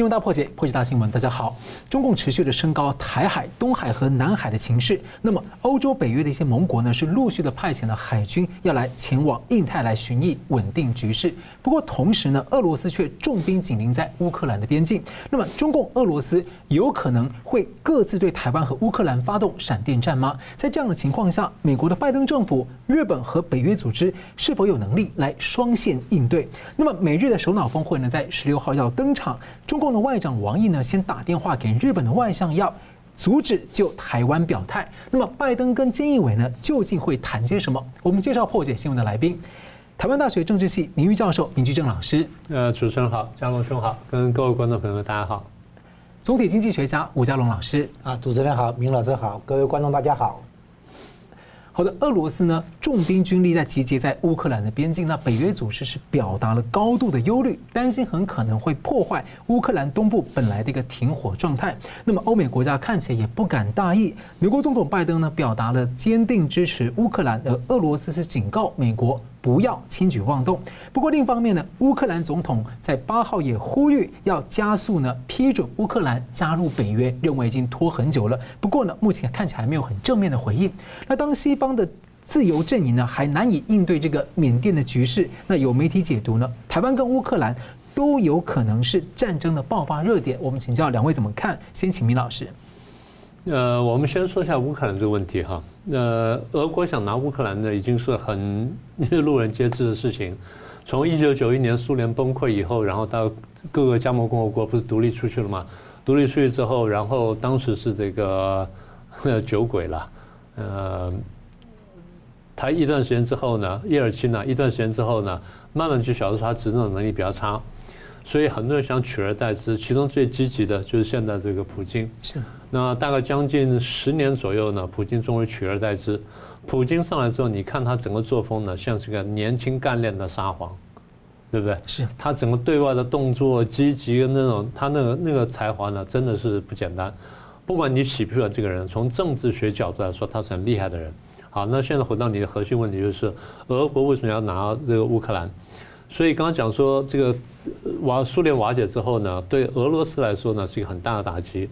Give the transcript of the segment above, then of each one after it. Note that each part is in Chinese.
新闻大破解，破解大新闻。大家好，中共持续的升高台海、东海和南海的情势。那么，欧洲、北约的一些盟国呢，是陆续的派遣了海军要来前往印太来巡弋，稳定局势。不过，同时呢，俄罗斯却重兵紧邻在乌克兰的边境。那么，中共、俄罗斯有可能会各自对台湾和乌克兰发动闪电战吗？在这样的情况下，美国的拜登政府、日本和北约组织是否有能力来双线应对？那么，美日的首脑峰会呢，在十六号要登场。中共的外长王毅呢，先打电话给日本的外相，要阻止就台湾表态。那么，拜登跟菅义伟呢，究竟会谈些什么？我们介绍破解新闻的来宾，台湾大学政治系名誉教授明居正老师。呃，主持人好，张龙兄好，跟各位观众朋友们大家好。总体经济学家吴家龙老师。啊，主持人好，明老师好，各位观众大家好。好的，俄罗斯呢，重兵军力在集结在乌克兰的边境，那北约组织是表达了高度的忧虑，担心很可能会破坏乌克兰东部本来的一个停火状态。那么欧美国家看起来也不敢大意，美国总统拜登呢，表达了坚定支持乌克兰，而俄罗斯是警告美国。不要轻举妄动。不过另一方面呢，乌克兰总统在八号也呼吁要加速呢批准乌克兰加入北约，认为已经拖很久了。不过呢，目前看起来没有很正面的回应。那当西方的自由阵营呢还难以应对这个缅甸的局势，那有媒体解读呢，台湾跟乌克兰都有可能是战争的爆发热点。我们请教两位怎么看？先请明老师。呃，我们先说一下乌克兰这个问题哈。呃，俄国想拿乌克兰呢，已经是很 路人皆知的事情。从一九九一年苏联崩溃以后，然后到各个加盟共和国不是独立出去了吗？独立出去之后，然后当时是这个 酒鬼了。呃，他一段时间之后呢，叶尔钦呢，一段时间之后呢，慢慢就晓得他执政能力比较差。所以很多人想取而代之，其中最积极的就是现在这个普京。是。那大概将近十年左右呢，普京终于取而代之。普京上来之后，你看他整个作风呢，像是个年轻干练的沙皇，对不对？是。他整个对外的动作积极跟那种，他那个那个才华呢，真的是不简单。不管你喜不喜欢这个人，从政治学角度来说，他是很厉害的人。好，那现在回到你的核心问题，就是俄国为什么要拿这个乌克兰？所以刚刚讲说，这个瓦苏联瓦解之后呢，对俄罗斯来说呢是一个很大的打击。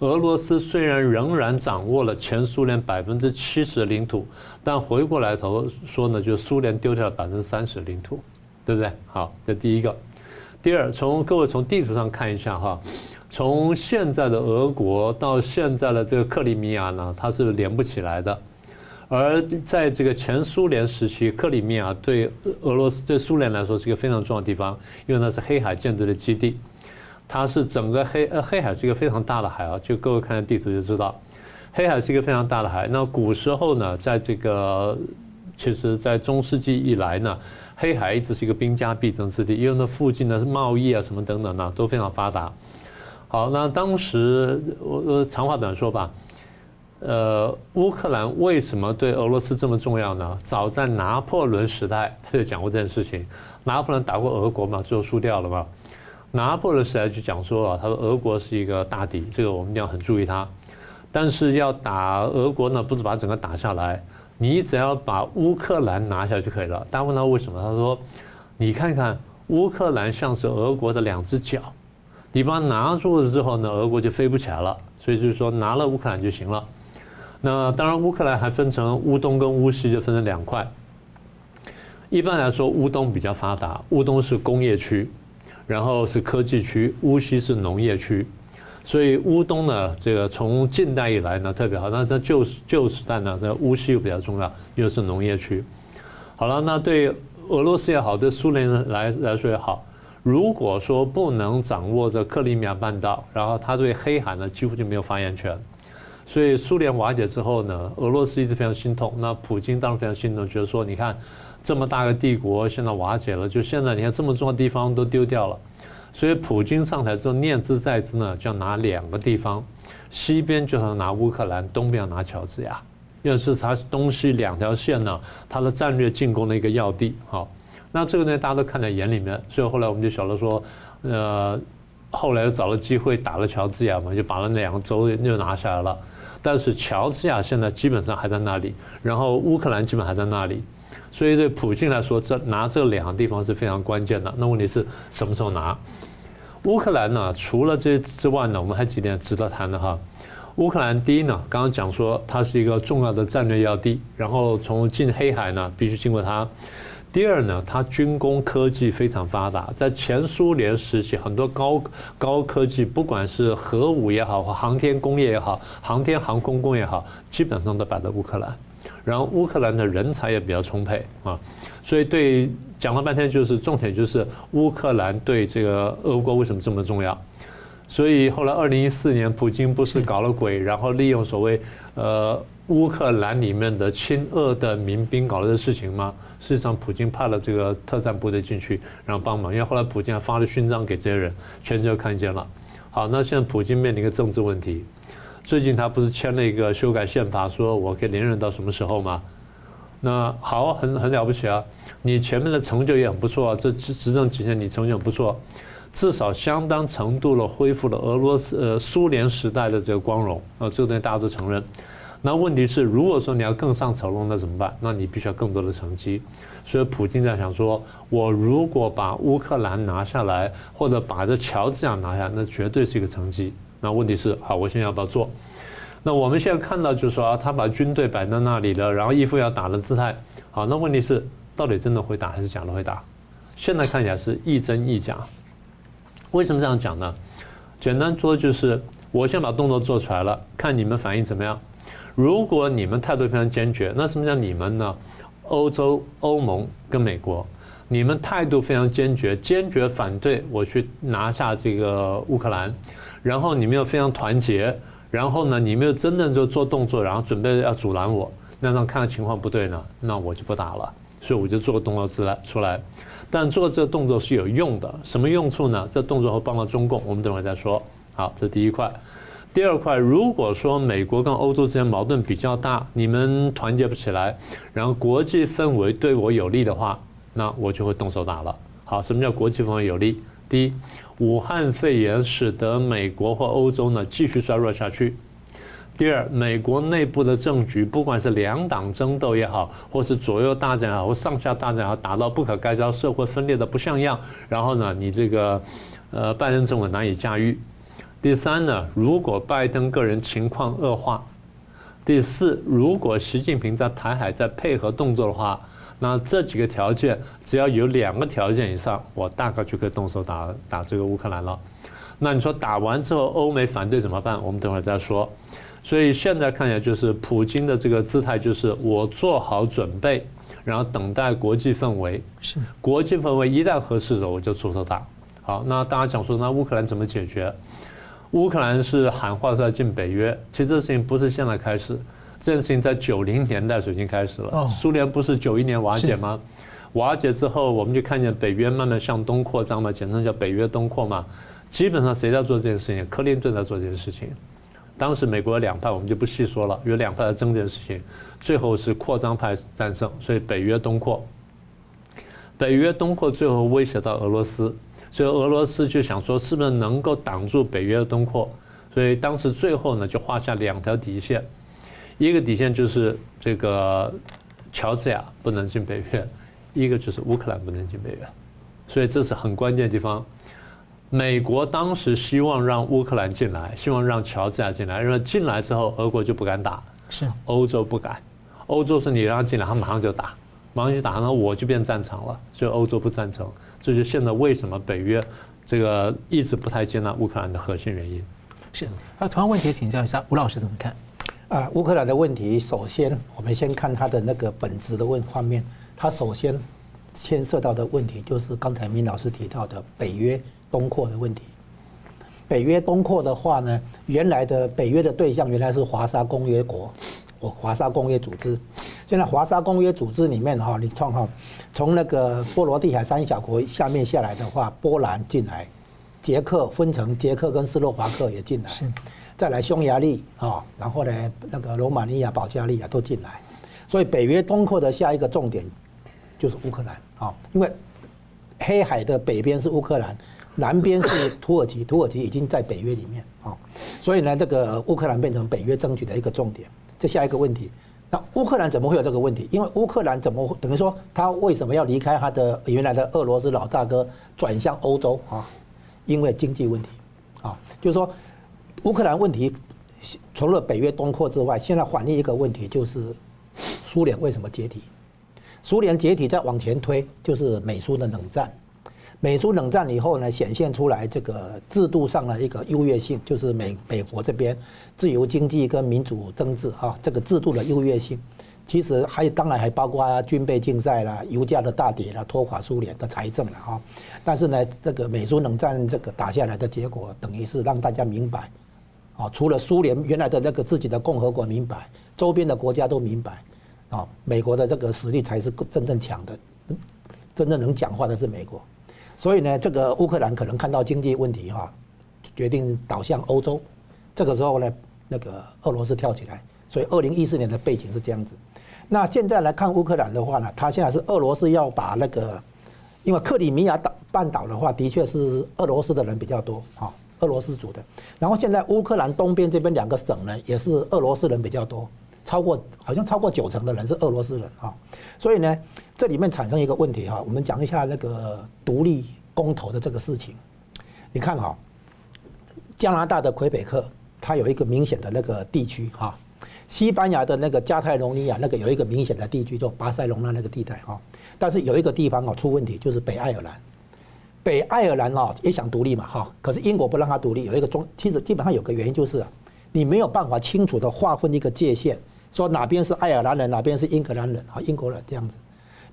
俄罗斯虽然仍然掌握了前苏联百分之七十的领土，但回过来头说呢，就苏联丢掉了百分之三十的领土，对不对？好，这第一个。第二，从各位从地图上看一下哈，从现在的俄国到现在的这个克里米亚呢，它是连不起来的。而在这个前苏联时期，克里米亚对俄罗斯、对苏联来说是一个非常重要的地方，因为那是黑海舰队的基地。它是整个黑呃黑海是一个非常大的海啊，就各位看看地图就知道，黑海是一个非常大的海。那古时候呢，在这个其实，在中世纪以来呢，黑海一直是一个兵家必争之地，因为那附近呢是贸易啊什么等等呢都非常发达。好，那当时我呃长话短说吧。呃，乌克兰为什么对俄罗斯这么重要呢？早在拿破仑时代，他就讲过这件事情。拿破仑打过俄国嘛，最后输掉了嘛。拿破仑时代就讲说啊，他说俄国是一个大敌，这个我们一定要很注意它。但是要打俄国呢，不是把整个打下来，你只要把乌克兰拿下就可以了。大家问他为什么？他说，你看看乌克兰像是俄国的两只脚，你把它拿住了之后呢，俄国就飞不起来了。所以就是说，拿了乌克兰就行了。那当然，乌克兰还分成乌东跟乌西，就分成两块。一般来说，乌东比较发达，乌东是工业区，然后是科技区；乌西是农业区。所以乌东呢，这个从近代以来呢特别好。那在旧旧时代呢，这乌西又比较重要，又是农业区。好了，那对俄罗斯也好，对苏联来来说也好，如果说不能掌握着克里米亚半岛，然后他对黑海呢几乎就没有发言权。所以苏联瓦解之后呢，俄罗斯一直非常心痛。那普京当然非常心痛，觉得说，你看这么大个帝国现在瓦解了，就现在你看这么重要的地方都丢掉了。所以普京上台之后念兹在兹呢，就要拿两个地方，西边就要拿乌克兰，东边要拿乔治亚，因为这是他东西两条线呢，他的战略进攻的一个要地。好，那这个呢大家都看在眼里面，所以后来我们就晓得说，呃，后来又找了机会打了乔治亚嘛，就把那两个州又拿下来了。但是乔治亚现在基本上还在那里，然后乌克兰基本还在那里，所以对普京来说，这拿这两个地方是非常关键的。那问题是什么时候拿？乌克兰呢，除了这之外呢，我们还几点值得谈的哈。乌克兰第一呢，刚刚讲说它是一个重要的战略要地，然后从进黑海呢必须经过它。第二呢，它军工科技非常发达，在前苏联时期，很多高高科技，不管是核武也好，或航天工业也好，航天航空工业也好，基本上都摆在乌克兰。然后乌克兰的人才也比较充沛啊，所以对讲了半天，就是重点就是乌克兰对这个俄国为什么这么重要。所以后来，二零一四年，普京不是搞了鬼，然后利用所谓呃乌克兰里面的亲俄的民兵搞了这事情吗？事实上，普京派了这个特战部队进去，然后帮忙。因为后来普京还发了勋章给这些人，全世界都看见了。好，那现在普京面临一个政治问题，最近他不是签了一个修改宪法，说我可以连任到什么时候吗？那好，很很了不起啊！你前面的成就也很不错啊，这执执政几年你成就很不错。至少相当程度的恢复了俄罗斯呃苏联时代的这个光荣啊，这个东西大家都承认。那问题是，如果说你要更上层楼，那怎么办？那你必须要更多的成绩。所以普京在想说，我如果把乌克兰拿下来，或者把这乔治亚拿下，那绝对是一个成绩。那问题是，好，我现在要不要做？那我们现在看到就是说啊，他把军队摆在那里了，然后一副要打的姿态。好，那问题是，到底真的会打还是假的会打？现在看起来是亦真亦假。为什么这样讲呢？简单说就是，我先把动作做出来了，看你们反应怎么样。如果你们态度非常坚决，那什么叫你们呢？欧洲、欧盟跟美国，你们态度非常坚决，坚决反对我去拿下这个乌克兰，然后你们又非常团结，然后呢，你们又真的就做动作，然后准备要阻拦我，那让看情况不对呢，那我就不打了。所以我就做个动作出来出来。但做这个动作是有用的，什么用处呢？这动作会帮到中共，我们等会再说。好，这是第一块。第二块，如果说美国跟欧洲之间矛盾比较大，你们团结不起来，然后国际氛围对我有利的话，那我就会动手打了。好，什么叫国际氛围有利？第一，武汉肺炎使得美国或欧洲呢继续衰弱下去。第二，美国内部的政局，不管是两党争斗也好，或是左右大战也好，或上下大战也好，打到不可开交，社会分裂的不像样。然后呢，你这个呃拜登政府难以驾驭。第三呢，如果拜登个人情况恶化。第四，如果习近平在台海再配合动作的话，那这几个条件只要有两个条件以上，我大概就可以动手打打这个乌克兰了。那你说打完之后欧美反对怎么办？我们等会儿再说。所以现在看起来就是普京的这个姿态，就是我做好准备，然后等待国际氛围。是国际氛围一旦合适了，我就出手打。好，那大家讲说，那乌克兰怎么解决？乌克兰是喊话是要进北约，其实这事情不是现在开始，这件事情在九零年代就已经开始了。苏联不是九一年瓦解吗？瓦解之后，我们就看见北约慢慢向东扩张嘛，简称叫北约东扩嘛。基本上谁在做这件事情？克林顿在做这件事情。当时美国有两派，我们就不细说了，有两派在争这件事情，最后是扩张派战胜，所以北约东扩。北约东扩最后威胁到俄罗斯，所以俄罗斯就想说，是不是能够挡住北约的东扩？所以当时最后呢，就画下两条底线，一个底线就是这个乔治亚不能进北约，一个就是乌克兰不能进北约，所以这是很关键的地方。美国当时希望让乌克兰进来，希望让乔治亚进来，因为进来之后，俄国就不敢打，是欧洲不敢，欧洲是你让他进来，他马上就打，马上就打，那我就变战场了，所以欧洲不赞成，这就现在为什么北约这个一直不太接纳乌克兰的核心原因。是，那同样问题请教一下吴老师怎么看？啊，乌克兰的问题，首先我们先看它的那个本质的问方面，它首先牵涉到的问题就是刚才明老师提到的北约。东扩的问题，北约东扩的话呢，原来的北约的对象原来是华沙公约国，哦，华沙公约组织。现在华沙公约组织里面哈，你看哈，从那个波罗的海三小国下面下来的话，波兰进来，捷克分成捷克跟斯洛伐克也进来，再来匈牙利啊，然后呢那个罗马尼亚、保加利亚都进来，所以北约东扩的下一个重点就是乌克兰啊，因为黑海的北边是乌克兰。南边是土耳其，土耳其已经在北约里面啊，所以呢，这个乌克兰变成北约争取的一个重点。这下一个问题，那乌克兰怎么会有这个问题？因为乌克兰怎么等于说他为什么要离开他的原来的俄罗斯老大哥，转向欧洲啊？因为经济问题，啊，就是说乌克兰问题除了北约东扩之外，现在反映一个问题就是苏联为什么解体？苏联解体再往前推就是美苏的冷战。美苏冷战以后呢，显现出来这个制度上的一个优越性，就是美美国这边自由经济跟民主政治哈，这个制度的优越性。其实还当然还包括军备竞赛啦、油价的大跌啦、拖垮苏联的财政了哈。但是呢，这个美苏冷战这个打下来的结果，等于是让大家明白，啊，除了苏联原来的那个自己的共和国明白，周边的国家都明白，啊，美国的这个实力才是真正强的，真正能讲话的是美国。所以呢，这个乌克兰可能看到经济问题哈，决定倒向欧洲。这个时候呢，那个俄罗斯跳起来。所以二零一四年的背景是这样子。那现在来看乌克兰的话呢，他现在是俄罗斯要把那个，因为克里米亚岛半岛的话，的确是俄罗斯的人比较多哈，俄罗斯族的。然后现在乌克兰东边这边两个省呢，也是俄罗斯人比较多，超过好像超过九成的人是俄罗斯人哈。所以呢。这里面产生一个问题哈，我们讲一下那个独立公投的这个事情。你看哈，加拿大的魁北克，它有一个明显的那个地区哈；西班牙的那个加泰隆尼亚那个有一个明显的地区，就巴塞隆纳那个地带哈。但是有一个地方哦出问题，就是北爱尔兰。北爱尔兰哦也想独立嘛哈，可是英国不让它独立，有一个中，其实基本上有个原因就是，你没有办法清楚的划分一个界限，说哪边是爱尔兰人，哪边是英格兰人啊，英国人这样子。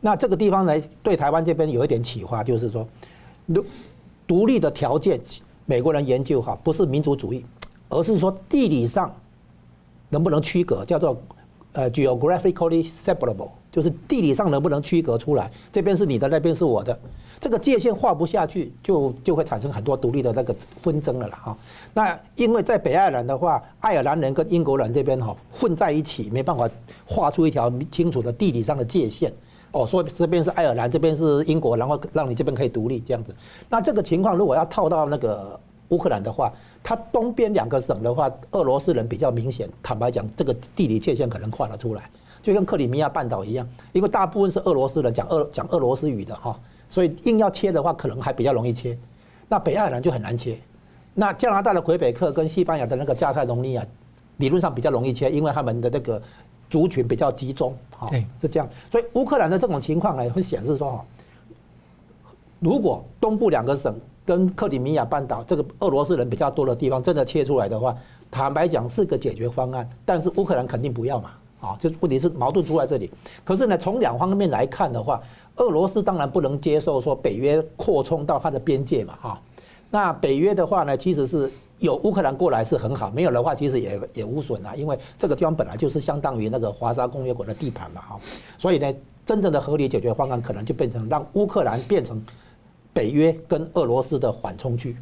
那这个地方呢，对台湾这边有一点启发，就是说，独独立的条件，美国人研究哈，不是民族主义，而是说地理上能不能区隔，叫做呃 geographically separable，就是地理上能不能区隔出来，这边是你的，那边是我的，这个界限画不下去，就就会产生很多独立的那个纷争了啦哈。那因为在北爱尔兰的话，爱尔兰人跟英国人这边哈混在一起，没办法画出一条清楚的地理上的界限。哦，说这边是爱尔兰，这边是英国，然后让你这边可以独立这样子。那这个情况如果要套到那个乌克兰的话，它东边两个省的话，俄罗斯人比较明显。坦白讲，这个地理界限可能画得出来，就跟克里米亚半岛一样，因为大部分是俄罗斯人讲俄讲俄罗斯语的哈，所以硬要切的话，可能还比较容易切。那北爱尔兰就很难切。那加拿大的魁北克跟西班牙的那个加泰隆尼亚，理论上比较容易切，因为他们的那个。族群比较集中，哈，是这样，所以乌克兰的这种情况呢，会显示说，哈，如果东部两个省跟克里米亚半岛这个俄罗斯人比较多的地方真的切出来的话，坦白讲是个解决方案，但是乌克兰肯定不要嘛，啊，就问题是矛盾出在这里。可是呢，从两方面来看的话，俄罗斯当然不能接受说北约扩充到它的边界嘛，哈，那北约的话呢，其实是。有乌克兰过来是很好，没有的话其实也也无损啊，因为这个地方本来就是相当于那个华沙公约国的地盘嘛，哈，所以呢，真正的合理解决方案可能就变成让乌克兰变成北约跟俄罗斯的缓冲区，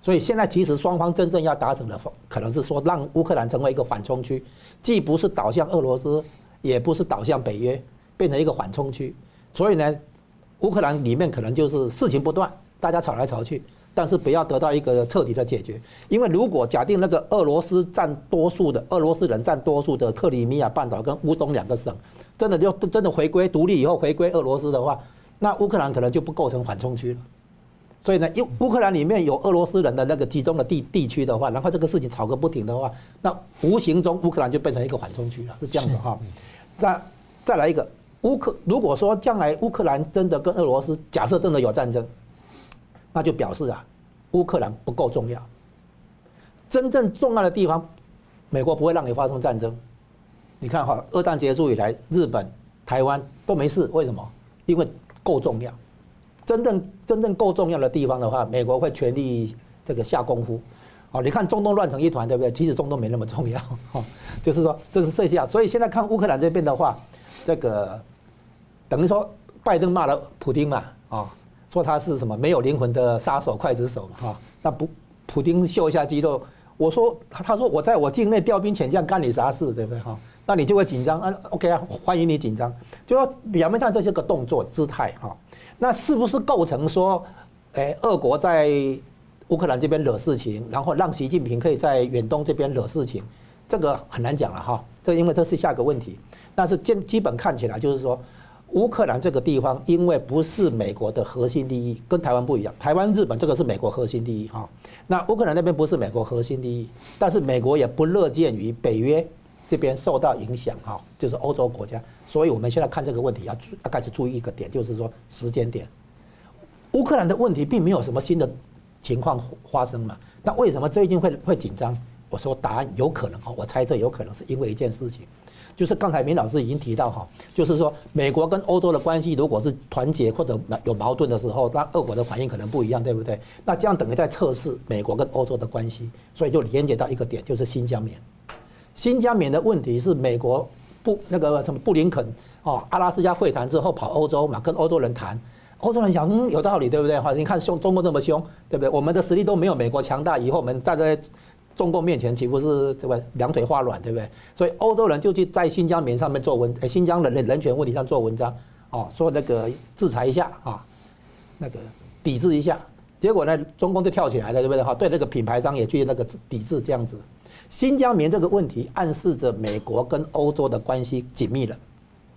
所以现在其实双方真正要达成的，可能是说让乌克兰成为一个缓冲区，既不是倒向俄罗斯，也不是倒向北约，变成一个缓冲区，所以呢，乌克兰里面可能就是事情不断，大家吵来吵去。但是不要得到一个彻底的解决，因为如果假定那个俄罗斯占多数的俄罗斯人占多数的克里米亚半岛跟乌东两个省，真的就真的回归独立以后回归俄罗斯的话，那乌克兰可能就不构成缓冲区了。所以呢，因乌克兰里面有俄罗斯人的那个集中的地地区的话，然后这个事情吵个不停的话，那无形中乌克兰就变成一个缓冲区了，是这样子哈。再再来一个乌克，如果说将来乌克兰真的跟俄罗斯假设真的有战争。那就表示啊，乌克兰不够重要。真正重要的地方，美国不会让你发生战争。你看哈，二战结束以来，日本、台湾都没事，为什么？因为够重要。真正真正够重要的地方的话，美国会全力这个下功夫。哦，你看中东乱成一团，对不对？其实中东没那么重要。哈，就是说这是这下。所以现在看乌克兰这边的话，这个等于说拜登骂了普丁嘛，啊。说他是什么没有灵魂的杀手、刽子手嘛？哈，那不，普丁秀一下肌肉。我说他，他说我在我境内调兵遣将，干你啥事，对不对？哈，那你就会紧张啊。OK 啊，欢迎你紧张。就说表面上这些个动作姿态哈，那是不是构成说，哎，俄国在乌克兰这边惹事情，然后让习近平可以在远东这边惹事情？这个很难讲了哈。这因为这是下个问题。但是基基本看起来就是说。乌克兰这个地方，因为不是美国的核心利益，跟台湾不一样。台湾、日本这个是美国核心利益哈。那乌克兰那边不是美国核心利益，但是美国也不乐见于北约这边受到影响哈，就是欧洲国家。所以我们现在看这个问题要要开始注意一个点，就是说时间点。乌克兰的问题并没有什么新的情况发生嘛？那为什么最近会会紧张？我说答案有可能哈，我猜测有可能是因为一件事情。就是刚才明老师已经提到哈，就是说美国跟欧洲的关系如果是团结或者有矛盾的时候，那俄国的反应可能不一样，对不对？那这样等于在测试美国跟欧洲的关系，所以就连接到一个点，就是新疆棉。新疆棉的问题是美国布那个什么布林肯哦，阿拉斯加会谈之后跑欧洲嘛，跟欧洲人谈，欧洲人想嗯有道理，对不对？哈，你看凶中国那么凶，对不对？我们的实力都没有美国强大，以后我们站在。中共面前岂不是这个两腿发软，对不对？所以欧洲人就去在新疆棉上面做文，新疆人的人权问题上做文章，哦，说那个制裁一下啊，那个抵制一下，结果呢，中共就跳起来了，对不对？哈，对那个品牌商也去那个抵制这样子。新疆棉这个问题暗示着美国跟欧洲的关系紧密了，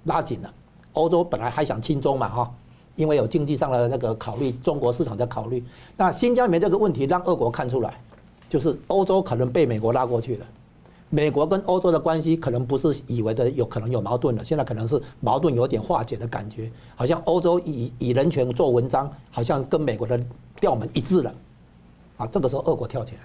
拉紧了。欧洲本来还想亲中嘛，哈，因为有经济上的那个考虑，中国市场的考虑。那新疆棉这个问题让俄国看出来。就是欧洲可能被美国拉过去了，美国跟欧洲的关系可能不是以为的有可能有矛盾了，现在可能是矛盾有点化解的感觉，好像欧洲以以人权做文章，好像跟美国的调门一致了，啊，这个时候俄国跳起来，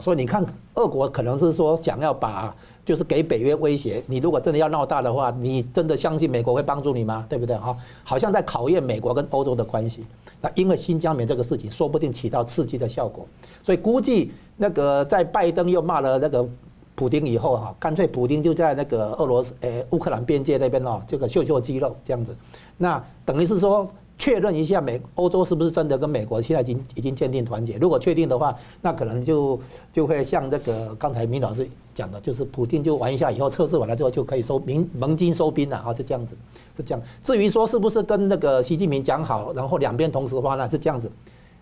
所以你看俄国可能是说想要把就是给北约威胁，你如果真的要闹大的话，你真的相信美国会帮助你吗？对不对？哈，好像在考验美国跟欧洲的关系。那因为新疆棉这个事情，说不定起到刺激的效果，所以估计那个在拜登又骂了那个普丁以后哈，干脆普丁就在那个俄罗斯诶乌克兰边界那边哦，这个秀秀肌肉这样子，那等于是说确认一下美欧洲是不是真的跟美国现在已经已经坚定团结，如果确定的话，那可能就就会像这个刚才明老师讲的，就是普丁就玩一下以后测试完了之后就可以收盟盟军收兵了啊，就这样子。是这样。至于说是不是跟那个习近平讲好，然后两边同时发难，是这样子。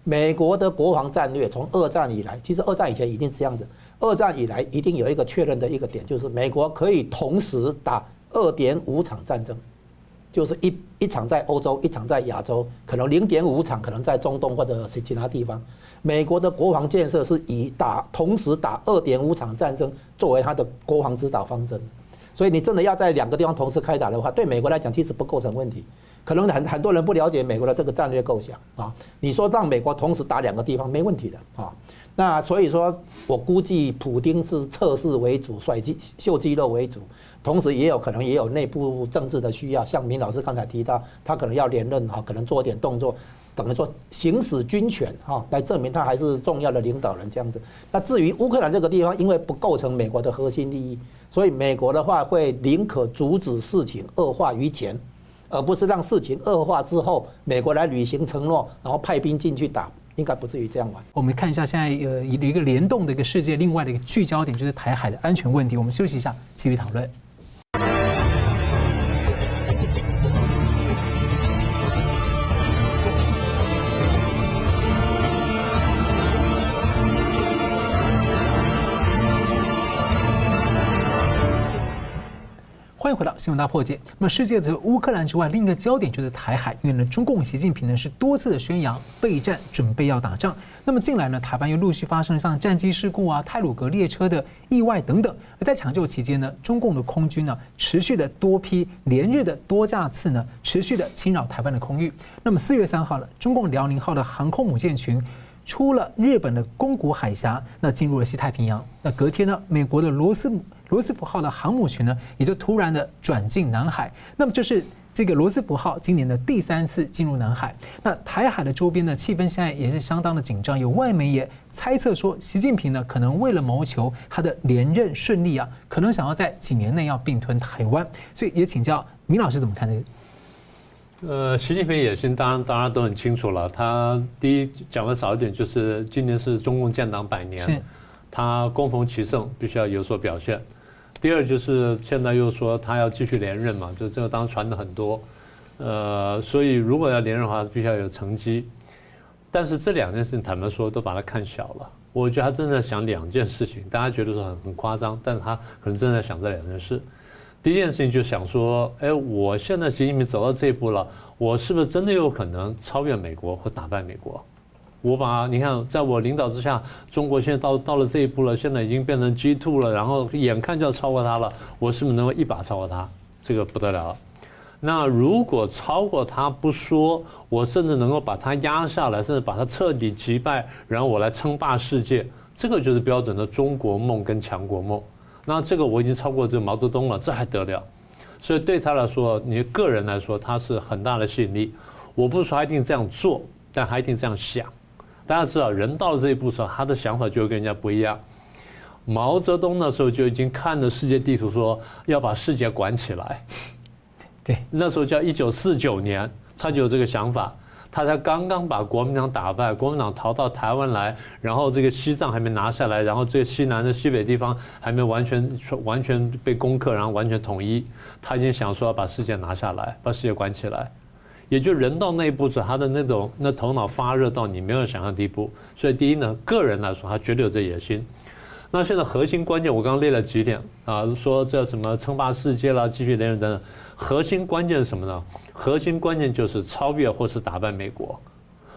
美国的国防战略从二战以来，其实二战以前一定是这样子。二战以来一定有一个确认的一个点，就是美国可以同时打二点五场战争，就是一一场在欧洲，一场在亚洲，可能零点五场可能在中东或者是其他地方。美国的国防建设是以打同时打二点五场战争作为它的国防指导方针。所以你真的要在两个地方同时开打的话，对美国来讲其实不构成问题。可能很很多人不了解美国的这个战略构想啊。你说让美国同时打两个地方没问题的啊。那所以说我估计普丁是测试为主，甩肌秀肌肉为主，同时也有可能也有内部政治的需要。像明老师刚才提到，他可能要连任哈，可能做点动作，等于说行使军权哈，来证明他还是重要的领导人这样子。那至于乌克兰这个地方，因为不构成美国的核心利益。所以美国的话会宁可阻止事情恶化于前，而不是让事情恶化之后，美国来履行承诺，然后派兵进去打，应该不至于这样玩。我们看一下现在呃一个联动的一个世界，另外的一个聚焦点就是台海的安全问题。我们休息一下，继续讨论。回到新闻大破解。那么，世界除乌克兰之外，另一个焦点就是台海。因为呢，中共习近平呢是多次的宣扬备战，准备要打仗。那么近来呢，台湾又陆续发生了像战机事故啊、太鲁阁列车的意外等等。而在抢救期间呢，中共的空军呢持续的多批连日的多架次呢持续的侵扰台湾的空域。那么四月三号呢，中共辽宁号的航空母舰群出了日本的宫古海峡，那进入了西太平洋。那隔天呢，美国的罗斯罗斯福号的航母群呢，也就突然的转进南海。那么这是这个罗斯福号今年的第三次进入南海。那台海的周边呢气氛现在也是相当的紧张。有外媒也猜测说，习近平呢可能为了谋求他的连任顺利啊，可能想要在几年内要并吞台湾。所以也请教明老师怎么看这个？呃，习近平野心当然大家都很清楚了。他第一讲的少一点，就是今年是中共建党百年，他攻逢其盛，必须要有所表现。第二就是现在又说他要继续连任嘛，就这个当时传的很多，呃，所以如果要连任的话，必须要有成绩。但是这两件事情坦白说都把他看小了。我觉得他正在想两件事情，大家觉得说很很夸张，但是他可能正在想这两件事。第一件事情就想说，哎，我现在习近平走到这一步了，我是不是真的有可能超越美国或打败美国？我把你看，在我领导之下，中国现在到到了这一步了，现在已经变成 G two 了，然后眼看就要超过他了，我是不是能够一把超过他？这个不得了。那如果超过他不说，我甚至能够把他压下来，甚至把他彻底击败，然后我来称霸世界，这个就是标准的中国梦跟强国梦。那这个我已经超过这个毛泽东了，这还得了？所以对他来说，你个人来说，他是很大的吸引力。我不说他一定这样做，但他一定这样想。大家知道，人到了这一步的时候，他的想法就会跟人家不一样。毛泽东那时候就已经看着世界地图，说要把世界管起来。对，那时候叫一九四九年，他就有这个想法。他才刚刚把国民党打败，国民党逃到台湾来，然后这个西藏还没拿下来，然后这个西南的西北地方还没完全完全被攻克，然后完全统一。他已经想说要把世界拿下来，把世界管起来。也就人到那一步子，他的那种那头脑发热到你没有想象地步。所以第一呢，个人来说，他绝对有这野心。那现在核心关键，我刚刚列了几点啊，说这什么称霸世界啦，继续连任等等。核心关键是什么呢？核心关键就是超越或是打败美国。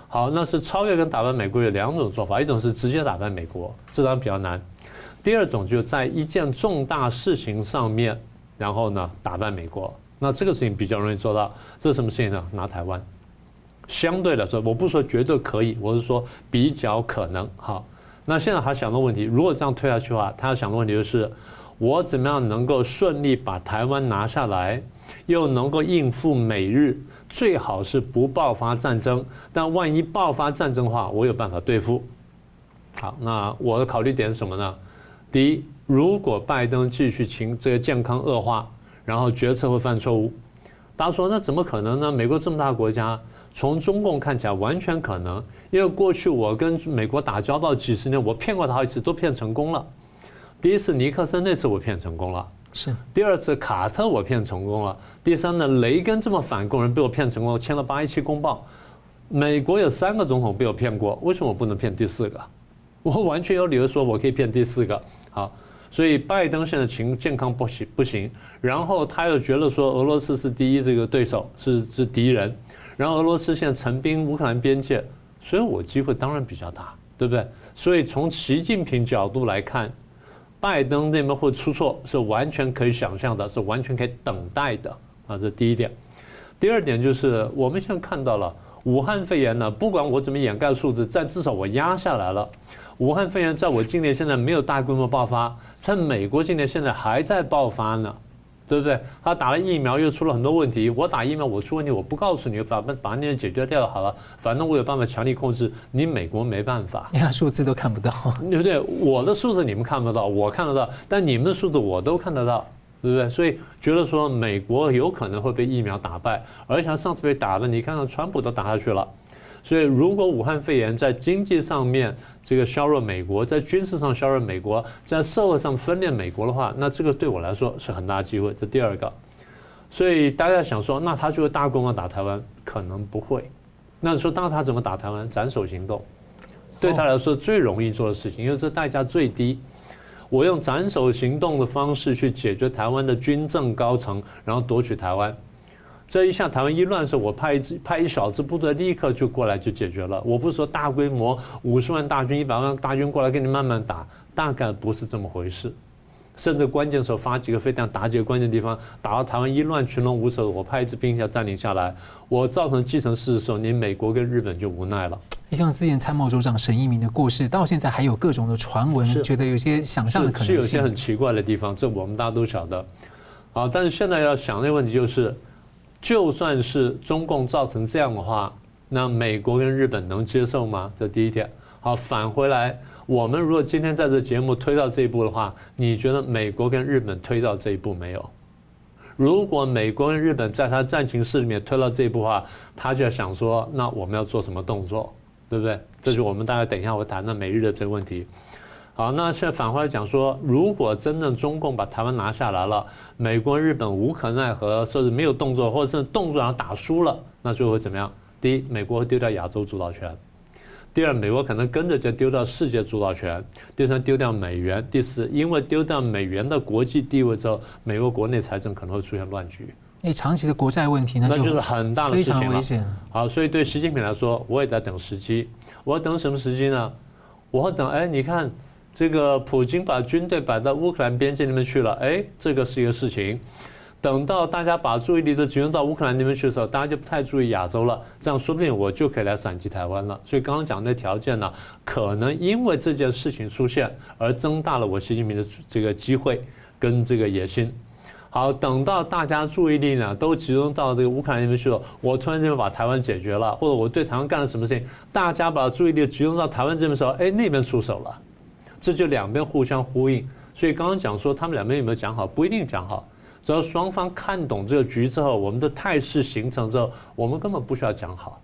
好，那是超越跟打败美国有两种做法，一种是直接打败美国，这当然比较难。第二种就在一件重大事情上面，然后呢打败美国。那这个事情比较容易做到，这是什么事情呢？拿台湾，相对来说，我不说绝对可以，我是说比较可能。好，那现在他想的问题，如果这样推下去的话，他要想的问题就是，我怎么样能够顺利把台湾拿下来，又能够应付美日，最好是不爆发战争，但万一爆发战争的话，我有办法对付。好，那我的考虑点是什么呢？第一，如果拜登继续情这个健康恶化。然后决策会犯错误，大家说那怎么可能呢？美国这么大国家，从中共看起来完全可能，因为过去我跟美国打交道几十年，我骗过他好几次，都骗成功了。第一次尼克森那次我骗成功了，是。第二次卡特我骗成功了，第三呢，雷根这么反共人被我骗成功了，签了八一七公报。美国有三个总统被我骗过，为什么我不能骗第四个？我完全有理由说我可以骗第四个。好。所以拜登现在情健康不行不行，然后他又觉得说俄罗斯是第一这个对手是是敌人，然后俄罗斯现在成兵乌克兰边界，所以我机会当然比较大，对不对？所以从习近平角度来看，拜登那边会出错是完全可以想象的，是完全可以等待的啊，这第一点。第二点就是我们现在看到了武汉肺炎呢，不管我怎么掩盖数字，但至少我压下来了。武汉肺炎在我境内现在没有大规模爆发。在美国境内现在还在爆发呢，对不对？他打了疫苗又出了很多问题。我打疫苗我出问题，我不告诉你，把把把那些解决掉好了。反正我有办法强力控制，你美国没办法。你看数字都看不到，对不对？我的数字你们看不到，我看得到，但你们的数字我都看得到，对不对？所以觉得说美国有可能会被疫苗打败，而且上次被打的，你看看川普都打下去了。所以如果武汉肺炎在经济上面，这个削弱美国，在军事上削弱美国，在社会上分裂美国的话，那这个对我来说是很大机会。这第二个，所以大家想说，那他就会大规模打台湾？可能不会。那说，当他怎么打台湾？斩首行动，对他来说最容易做的事情，因为这代价最低。我用斩首行动的方式去解决台湾的军政高层，然后夺取台湾。这一下台湾一乱的时候，我派一支派一小支部队立刻就过来就解决了。我不是说大规模五十万大军、一百万大军过来跟你慢慢打，大概不是这么回事。甚至关键时候发几个飞弹打几个关键地方，打到台湾一乱群龙无首，我派一支兵要占领下来，我造成既成事实的时候，你美国跟日本就无奈了。你像之前参谋总长沈一鸣的故事，到现在还有各种的传闻，觉得有些想象的可能性。是，是有些很奇怪的地方，这我们大家都晓得。啊，但是现在要想的问题就是。就算是中共造成这样的话，那美国跟日本能接受吗？这第一点。好，返回来，我们如果今天在这节目推到这一步的话，你觉得美国跟日本推到这一步没有？如果美国跟日本在他战情室里面推到这一步的话，他就要想说，那我们要做什么动作，对不对？这是我们大概等一下我谈谈美日的这个问题。好，那现在反过来讲说，如果真正中共把台湾拿下来了，美国、日本无可奈何，甚至没有动作，或者是动作然后打输了，那最后会怎么样？第一，美国会丢掉亚洲主导权；第二，美国可能跟着就丢掉世界主导权；第三，丢掉美元；第四，因为丢掉美元的国际地位之后，美国国内财政可能会出现乱局。那长期的国债问题，那就是很大的事情了。非常危险。好，所以对习近平来说，我也在等时机。我要等什么时机呢？我要等，哎，你看这个普京把军队摆到乌克兰边境那边去了，哎，这个是一个事情。等到大家把注意力都集中到乌克兰那边去的时候，大家就不太注意亚洲了。这样说不定我就可以来闪击台湾了。所以刚刚讲的条件呢，可能因为这件事情出现而增大了我习近平的这个机会跟这个野心。好，等到大家注意力呢都集中到这个乌克兰那边去了，我突然间把台湾解决了，或者我对台湾干了什么事情，大家把注意力集中到台湾这边的时候，哎，那边出手了，这就两边互相呼应。所以刚刚讲说他们两边有没有讲好，不一定讲好。只要双方看懂这个局之后，我们的态势形成之后，我们根本不需要讲好，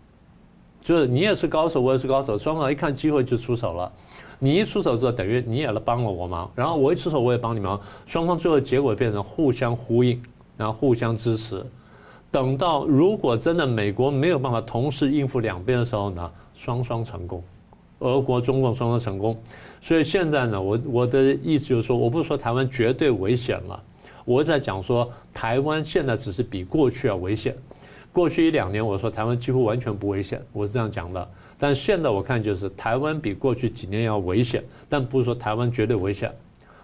就是你也是高手，我也是高手，双方一看机会就出手了。你一出手之后，等于你也来帮了我忙，然后我一出手我也帮你忙，双方最后结果变成互相呼应，然后互相支持。等到如果真的美国没有办法同时应付两边的时候呢，双双成功，俄国、中共双双成功。所以现在呢，我我的意思就是说，我不是说台湾绝对危险了。我在讲说，台湾现在只是比过去要危险。过去一两年，我说台湾几乎完全不危险，我是这样讲的。但现在我看就是台湾比过去几年要危险，但不是说台湾绝对危险。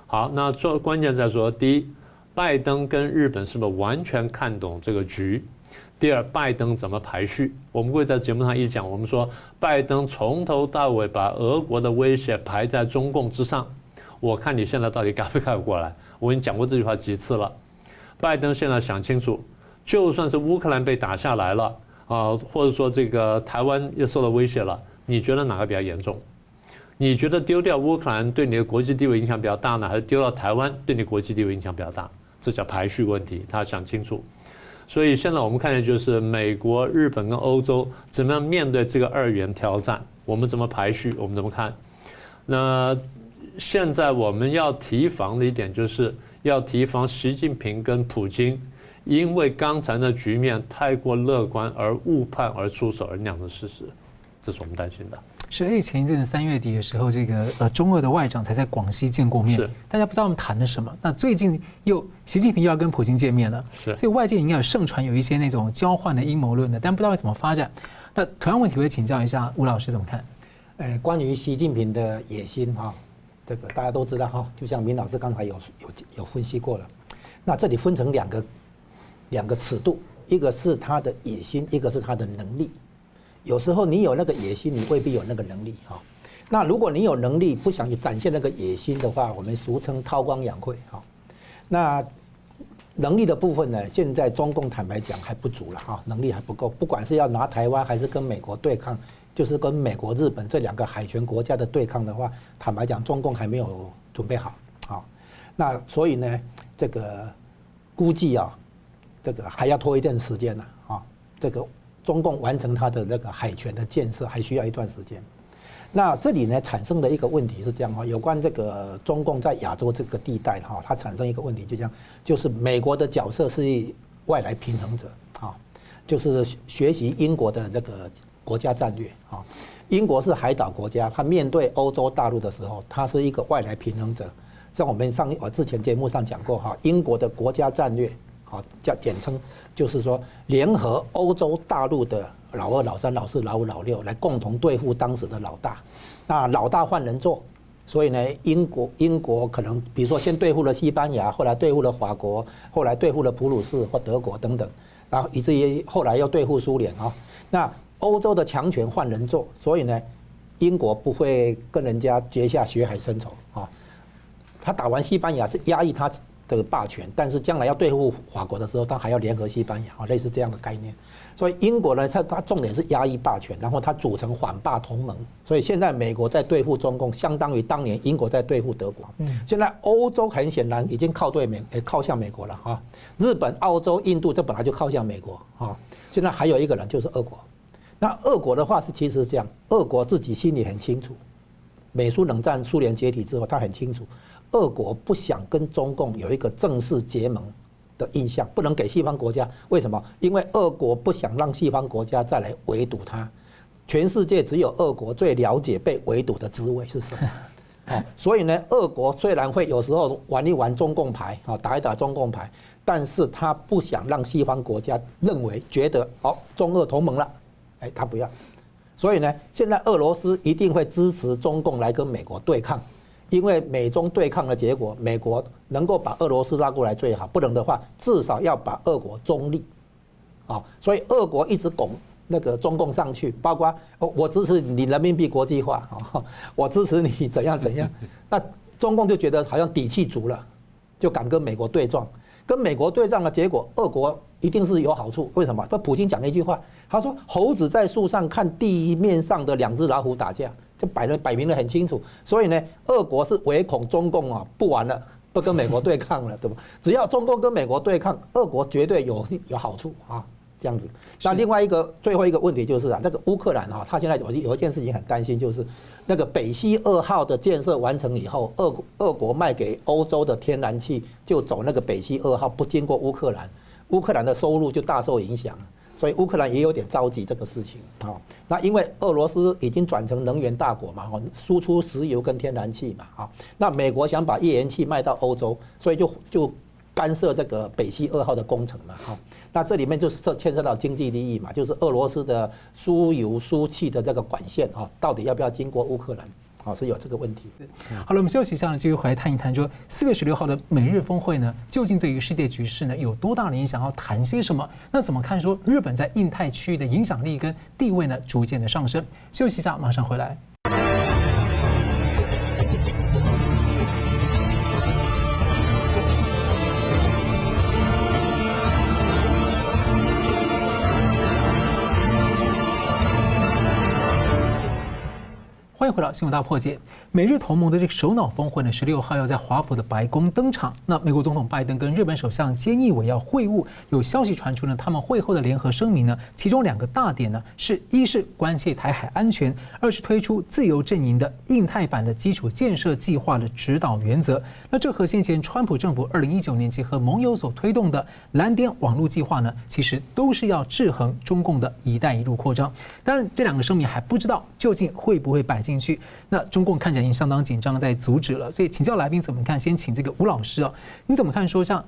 好，那做关键在说，第一，拜登跟日本是不是完全看懂这个局？第二，拜登怎么排序？我们会在节目上一讲，我们说拜登从头到尾把俄国的威胁排在中共之上。我看你现在到底改不改过来？我已经讲过这句话几次了。拜登现在想清楚，就算是乌克兰被打下来了啊，或者说这个台湾又受到威胁了，你觉得哪个比较严重？你觉得丢掉乌克兰对你的国际地位影响比较大呢，还是丢掉台湾对你国际地位影响比较大？这叫排序问题，他想清楚。所以现在我们看见就是美国、日本跟欧洲怎么样面对这个二元挑战，我们怎么排序，我们怎么看？那。现在我们要提防的一点，就是要提防习近平跟普京，因为刚才的局面太过乐观而误判而出手而酿成事实，这是我们担心的。是，而且前一阵子三月底的时候，这个呃中俄的外长才在广西见过面，是大家不知道他们谈了什么。那最近又习近平又要跟普京见面了，是，所以外界应该有盛传有一些那种交换的阴谋论的，但不知道会怎么发展。那同样问题，我也请教一下吴老师怎么看？呃，关于习近平的野心哈。这个大家都知道哈，就像明老师刚才有有有分析过了。那这里分成两个两个尺度，一个是他的野心，一个是他的能力。有时候你有那个野心，你未必有那个能力哈。那如果你有能力，不想去展现那个野心的话，我们俗称韬光养晦哈。那能力的部分呢，现在中共坦白讲还不足了哈，能力还不够，不管是要拿台湾还是跟美国对抗。就是跟美国、日本这两个海权国家的对抗的话，坦白讲，中共还没有准备好啊。那所以呢，这个估计啊，这个还要拖一段时间呢啊。这个中共完成它的那个海权的建设还需要一段时间。那这里呢，产生的一个问题是这样哈，有关这个中共在亚洲这个地带哈，它产生一个问题，就这样，就是美国的角色是外来平衡者啊，就是学习英国的那个。国家战略啊，英国是海岛国家，它面对欧洲大陆的时候，它是一个外来平衡者。像我们上我之前节目上讲过哈，英国的国家战略好，叫简称，就是说联合欧洲大陆的老二、老三、老四、老五、老六来共同对付当时的老大。那老大换人做，所以呢，英国英国可能比如说先对付了西班牙，后来对付了法国，后来对付了普鲁士或德国等等，然后以至于后来又对付苏联啊，那。欧洲的强权换人做，所以呢，英国不会跟人家结下血海深仇啊。他打完西班牙是压抑他的霸权，但是将来要对付法国的时候，他还要联合西班牙啊，类似这样的概念。所以英国呢，它它重点是压抑霸权，然后它组成反霸同盟。所以现在美国在对付中共，相当于当年英国在对付德国。嗯，现在欧洲很显然已经靠对美，靠向美国了啊。日本、澳洲、印度这本来就靠向美国啊。现在还有一个人就是俄国。那俄国的话是其实是这样，俄国自己心里很清楚，美苏冷战苏联解体之后，他很清楚，俄国不想跟中共有一个正式结盟的印象，不能给西方国家。为什么？因为俄国不想让西方国家再来围堵他，全世界只有俄国最了解被围堵的滋味是什么。哦，所以呢，俄国虽然会有时候玩一玩中共牌，啊，打一打中共牌，但是他不想让西方国家认为觉得哦，中俄同盟了，哎，他不要。所以呢，现在俄罗斯一定会支持中共来跟美国对抗，因为美中对抗的结果，美国能够把俄罗斯拉过来最好，不能的话，至少要把俄国中立。啊，所以俄国一直拱。那个中共上去，包括我支持你人民币国际化啊，我支持你怎样怎样，那中共就觉得好像底气足了，就敢跟美国对撞。跟美国对撞的结果，俄国一定是有好处。为什么？那普京讲了一句话，他说：“猴子在树上看地面上的两只老虎打架，就摆了摆明了很清楚。”所以呢，俄国是唯恐中共啊不玩了，不跟美国对抗了，对吧？只要中共跟美国对抗，俄国绝对有有好处啊。这样子，那另外一个最后一个问题就是啊，那个乌克兰啊，他现在有有一件事情很担心，就是那个北溪二号的建设完成以后，俄俄国卖给欧洲的天然气就走那个北溪二号，不经过乌克兰，乌克兰的收入就大受影响，所以乌克兰也有点着急这个事情啊。那因为俄罗斯已经转成能源大国嘛，哈，输出石油跟天然气嘛，啊，那美国想把页岩气卖到欧洲，所以就就干涉这个北溪二号的工程嘛，哈。那这里面就是这牵涉到经济利益嘛，就是俄罗斯的输油输气的这个管线啊，到底要不要经过乌克兰？啊，是有这个问题。好了，我们休息一下呢，继续回来谈一谈，说四月十六号的美日峰会呢，究竟对于世界局势呢有多大的影响？要谈些什么？那怎么看说日本在印太区域的影响力跟地位呢，逐渐的上升？休息一下，马上回来。欢迎回到新闻大破解。美日同盟的这个首脑峰会呢，十六号要在华府的白宫登场。那美国总统拜登跟日本首相菅义伟要会晤，有消息传出呢，他们会后的联合声明呢，其中两个大点呢，是一是关切台海安全，二是推出自由阵营的印太版的基础建设计划的指导原则。那这和先前川普政府二零一九年结合盟友所推动的蓝点网络计划呢，其实都是要制衡中共的一带一路扩张。当然，这两个声明还不知道究竟会不会摆进去，那中共看起来已经相当紧张，在阻止了。所以请教来宾怎么看？先请这个吴老师啊，你怎么看？说像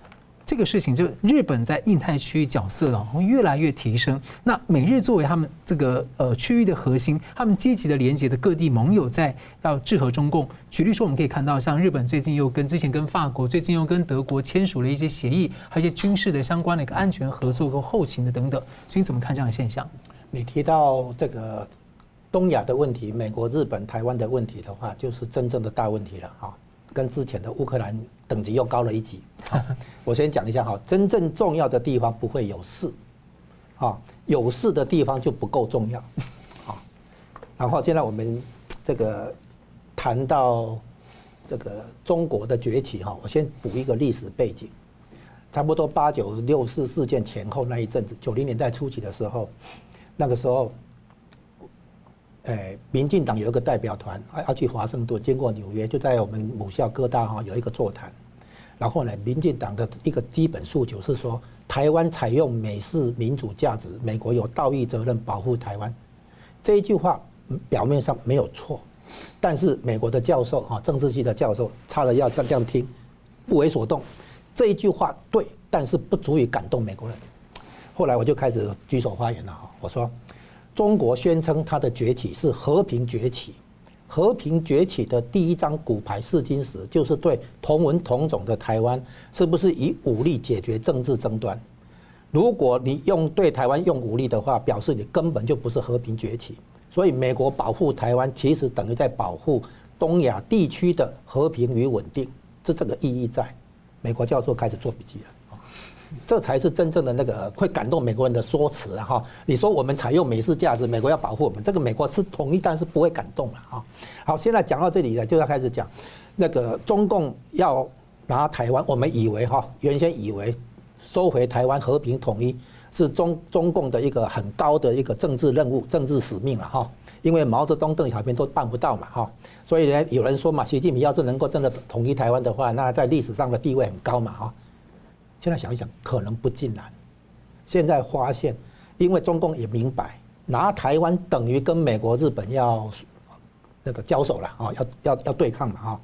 这个事情，就日本在印太区域角色啊，会越来越提升。那美日作为他们这个呃区域的核心，他们积极的连接的各地盟友，在要制衡中共。举例说，我们可以看到，像日本最近又跟之前跟法国，最近又跟德国签署了一些协议，还有一些军事的相关的一个安全合作和后勤的等等。所以你怎么看这样的现象？你提到这个。东亚的问题，美国、日本、台湾的问题的话，就是真正的大问题了哈，跟之前的乌克兰等级又高了一级。好，我先讲一下哈，真正重要的地方不会有事，啊，有事的地方就不够重要，啊，然后现在我们这个谈到这个中国的崛起哈，我先补一个历史背景，差不多八九六四事件前后那一阵子，九零年代初期的时候，那个时候。哎，民进党有一个代表团，要去华盛顿，经过纽约，就在我们母校哥大哈有一个座谈。然后呢，民进党的一个基本诉求是说，台湾采用美式民主价值，美国有道义责任保护台湾。这一句话表面上没有错，但是美国的教授哈，政治系的教授，差了要这样听，不为所动。这一句话对，但是不足以感动美国人。后来我就开始举手发言了哈，我说。中国宣称它的崛起是和平崛起，和平崛起的第一张骨牌试金石就是对同文同种的台湾是不是以武力解决政治争端？如果你用对台湾用武力的话，表示你根本就不是和平崛起。所以美国保护台湾，其实等于在保护东亚地区的和平与稳定，是这个意义在。美国教授开始做笔记了。这才是真正的那个会感动美国人的说辞了哈。你说我们采用美式价值，美国要保护我们，这个美国是同意，但是不会感动了哈。好，现在讲到这里呢，就要开始讲那个中共要拿台湾，我们以为哈，原先以为收回台湾和平统一是中中共的一个很高的一个政治任务、政治使命了哈。因为毛泽东、邓小平都办不到嘛哈，所以呢，有人说嘛，习近平要是能够真的统一台湾的话，那在历史上的地位很高嘛哈。现在想一想，可能不尽然。现在发现，因为中共也明白，拿台湾等于跟美国、日本要那个交手了啊，要要要对抗嘛啊。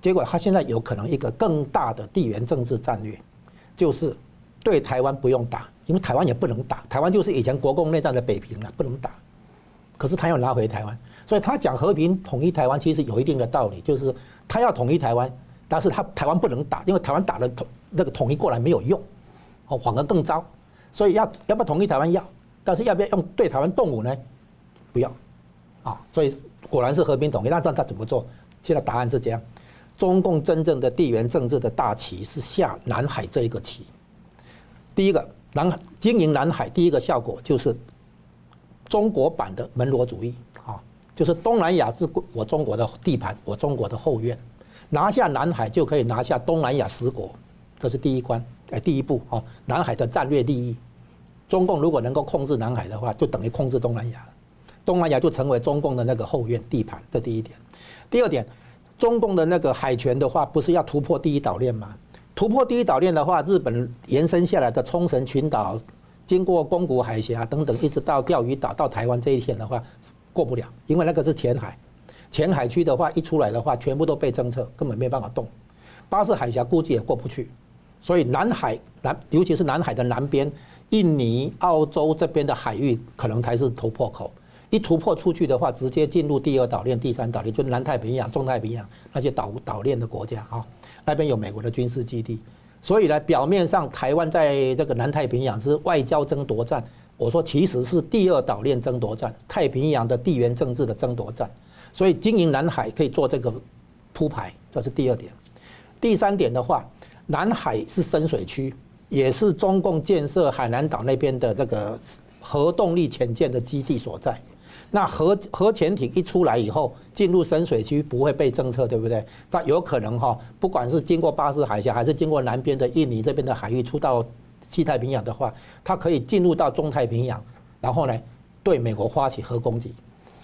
结果他现在有可能一个更大的地缘政治战略，就是对台湾不用打，因为台湾也不能打，台湾就是以前国共内战的北平了，不能打。可是他要拿回台湾，所以他讲和平统一台湾其实有一定的道理，就是他要统一台湾，但是他台湾不能打，因为台湾打了统那个统一过来没有用，哦，反而更糟。所以要要不要统一台湾要，但是要不要用对台湾动武呢？不要，啊，所以果然是和平统一。那这样他怎么做？现在答案是这样。中共真正的地缘政治的大旗是下南海这一个旗。第一个，南经营南海，第一个效果就是中国版的门罗主义啊，就是东南亚是我中国的地盘，我中国的后院，拿下南海就可以拿下东南亚十国，这是第一关，哎，第一步啊，南海的战略利益。中共如果能够控制南海的话，就等于控制东南亚，东南亚就成为中共的那个后院地盘，这第一点。第二点。中共的那个海权的话，不是要突破第一岛链吗？突破第一岛链的话，日本延伸下来的冲绳群岛，经过宫古海峡等等，一直到钓鱼岛到台湾这一线的话，过不了，因为那个是浅海，前海区的话一出来的话，全部都被侦测，根本没办法动。巴士海峡估计也过不去，所以南海南，尤其是南海的南边，印尼、澳洲这边的海域，可能才是突破口。一突破出去的话，直接进入第二岛链、第三岛链，就南太平洋、中太平洋那些岛岛链的国家啊，那边有美国的军事基地，所以呢，表面上台湾在这个南太平洋是外交争夺战，我说其实是第二岛链争夺战，太平洋的地缘政治的争夺战，所以经营南海可以做这个铺排，这是第二点。第三点的话，南海是深水区，也是中共建设海南岛那边的这个核动力潜舰的基地所在。那核核潜艇一出来以后，进入深水区不会被侦测，对不对？那有可能哈，不管是经过巴士海峡，还是经过南边的印尼这边的海域出到西太平洋的话，它可以进入到中太平洋，然后呢，对美国发起核攻击。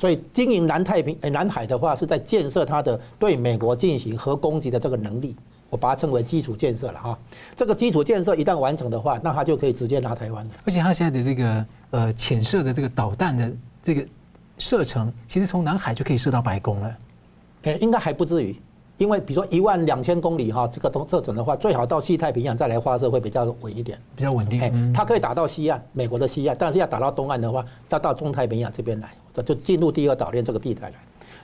所以经营南太平、南海的话，是在建设它的对美国进行核攻击的这个能力。我把它称为基础建设了哈。这个基础建设一旦完成的话，那它就可以直接拿台湾了。而且它现在的这个呃潜射的这个导弹的这个。射程其实从南海就可以射到白宫了，诶，应该还不至于，因为比如说一万两千公里哈，这个东射程的话，最好到西太平洋再来发射会比较稳一点，比较稳定。诶，它可以打到西岸，美国的西岸，但是要打到东岸的话，要到中太平洋这边来，就进入第二岛链这个地带来。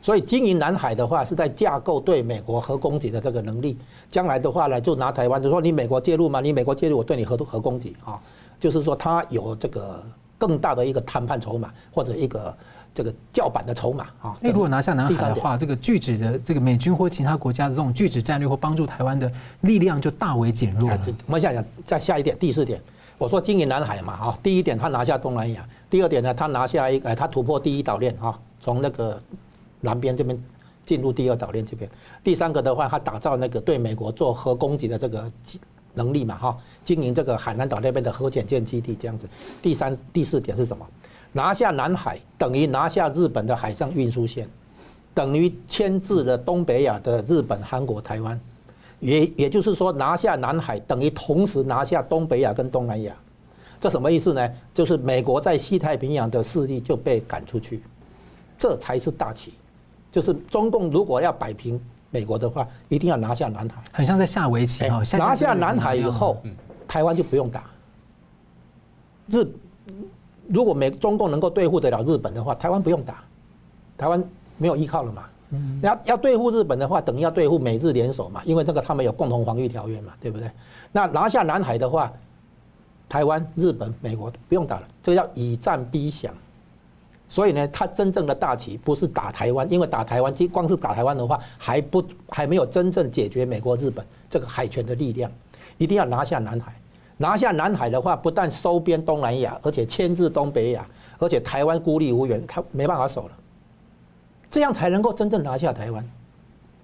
所以经营南海的话，是在架构对美国核攻击的这个能力。将来的话呢，就拿台湾，就说你美国介入吗，你美国介入，我对你核核攻击啊，就是说他有这个更大的一个谈判筹码或者一个。这个叫板的筹码啊！那如果拿下南海的话，这个拒止的这个美军或其他国家的这种拒止战略或帮助台湾的力量就大为减弱了。我们想想，再下一点，第四点，我说经营南海嘛，啊，第一点他拿下东南亚，第二点呢，他拿下一个，他突破第一岛链啊，从那个南边这边进入第二岛链这边。第三个的话，他打造那个对美国做核攻击的这个能力嘛，哈，经营这个海南岛那边的核潜舰基地这样子。第三、第四点是什么？拿下南海等于拿下日本的海上运输线，等于牵制了东北亚的日本、韩国、台湾，也也就是说拿下南海等于同时拿下东北亚跟东南亚，这什么意思呢？就是美国在西太平洋的势力就被赶出去，这才是大棋。就是中共如果要摆平美国的话，一定要拿下南海，很像在下围棋啊。拿下南海以后，台湾就不用打日。如果美中共能够对付得了日本的话，台湾不用打，台湾没有依靠了嘛。要要对付日本的话，等于要对付美日联手嘛，因为这个他们有共同防御条约嘛，对不对？那拿下南海的话，台湾、日本、美国不用打了，这个叫以战逼降。所以呢，他真正的大棋不是打台湾，因为打台湾，光是打台湾的话，还不还没有真正解决美国、日本这个海权的力量，一定要拿下南海。拿下南海的话，不但收编东南亚，而且牵制东北亚，而且台湾孤立无援，他没办法守了。这样才能够真正拿下台湾。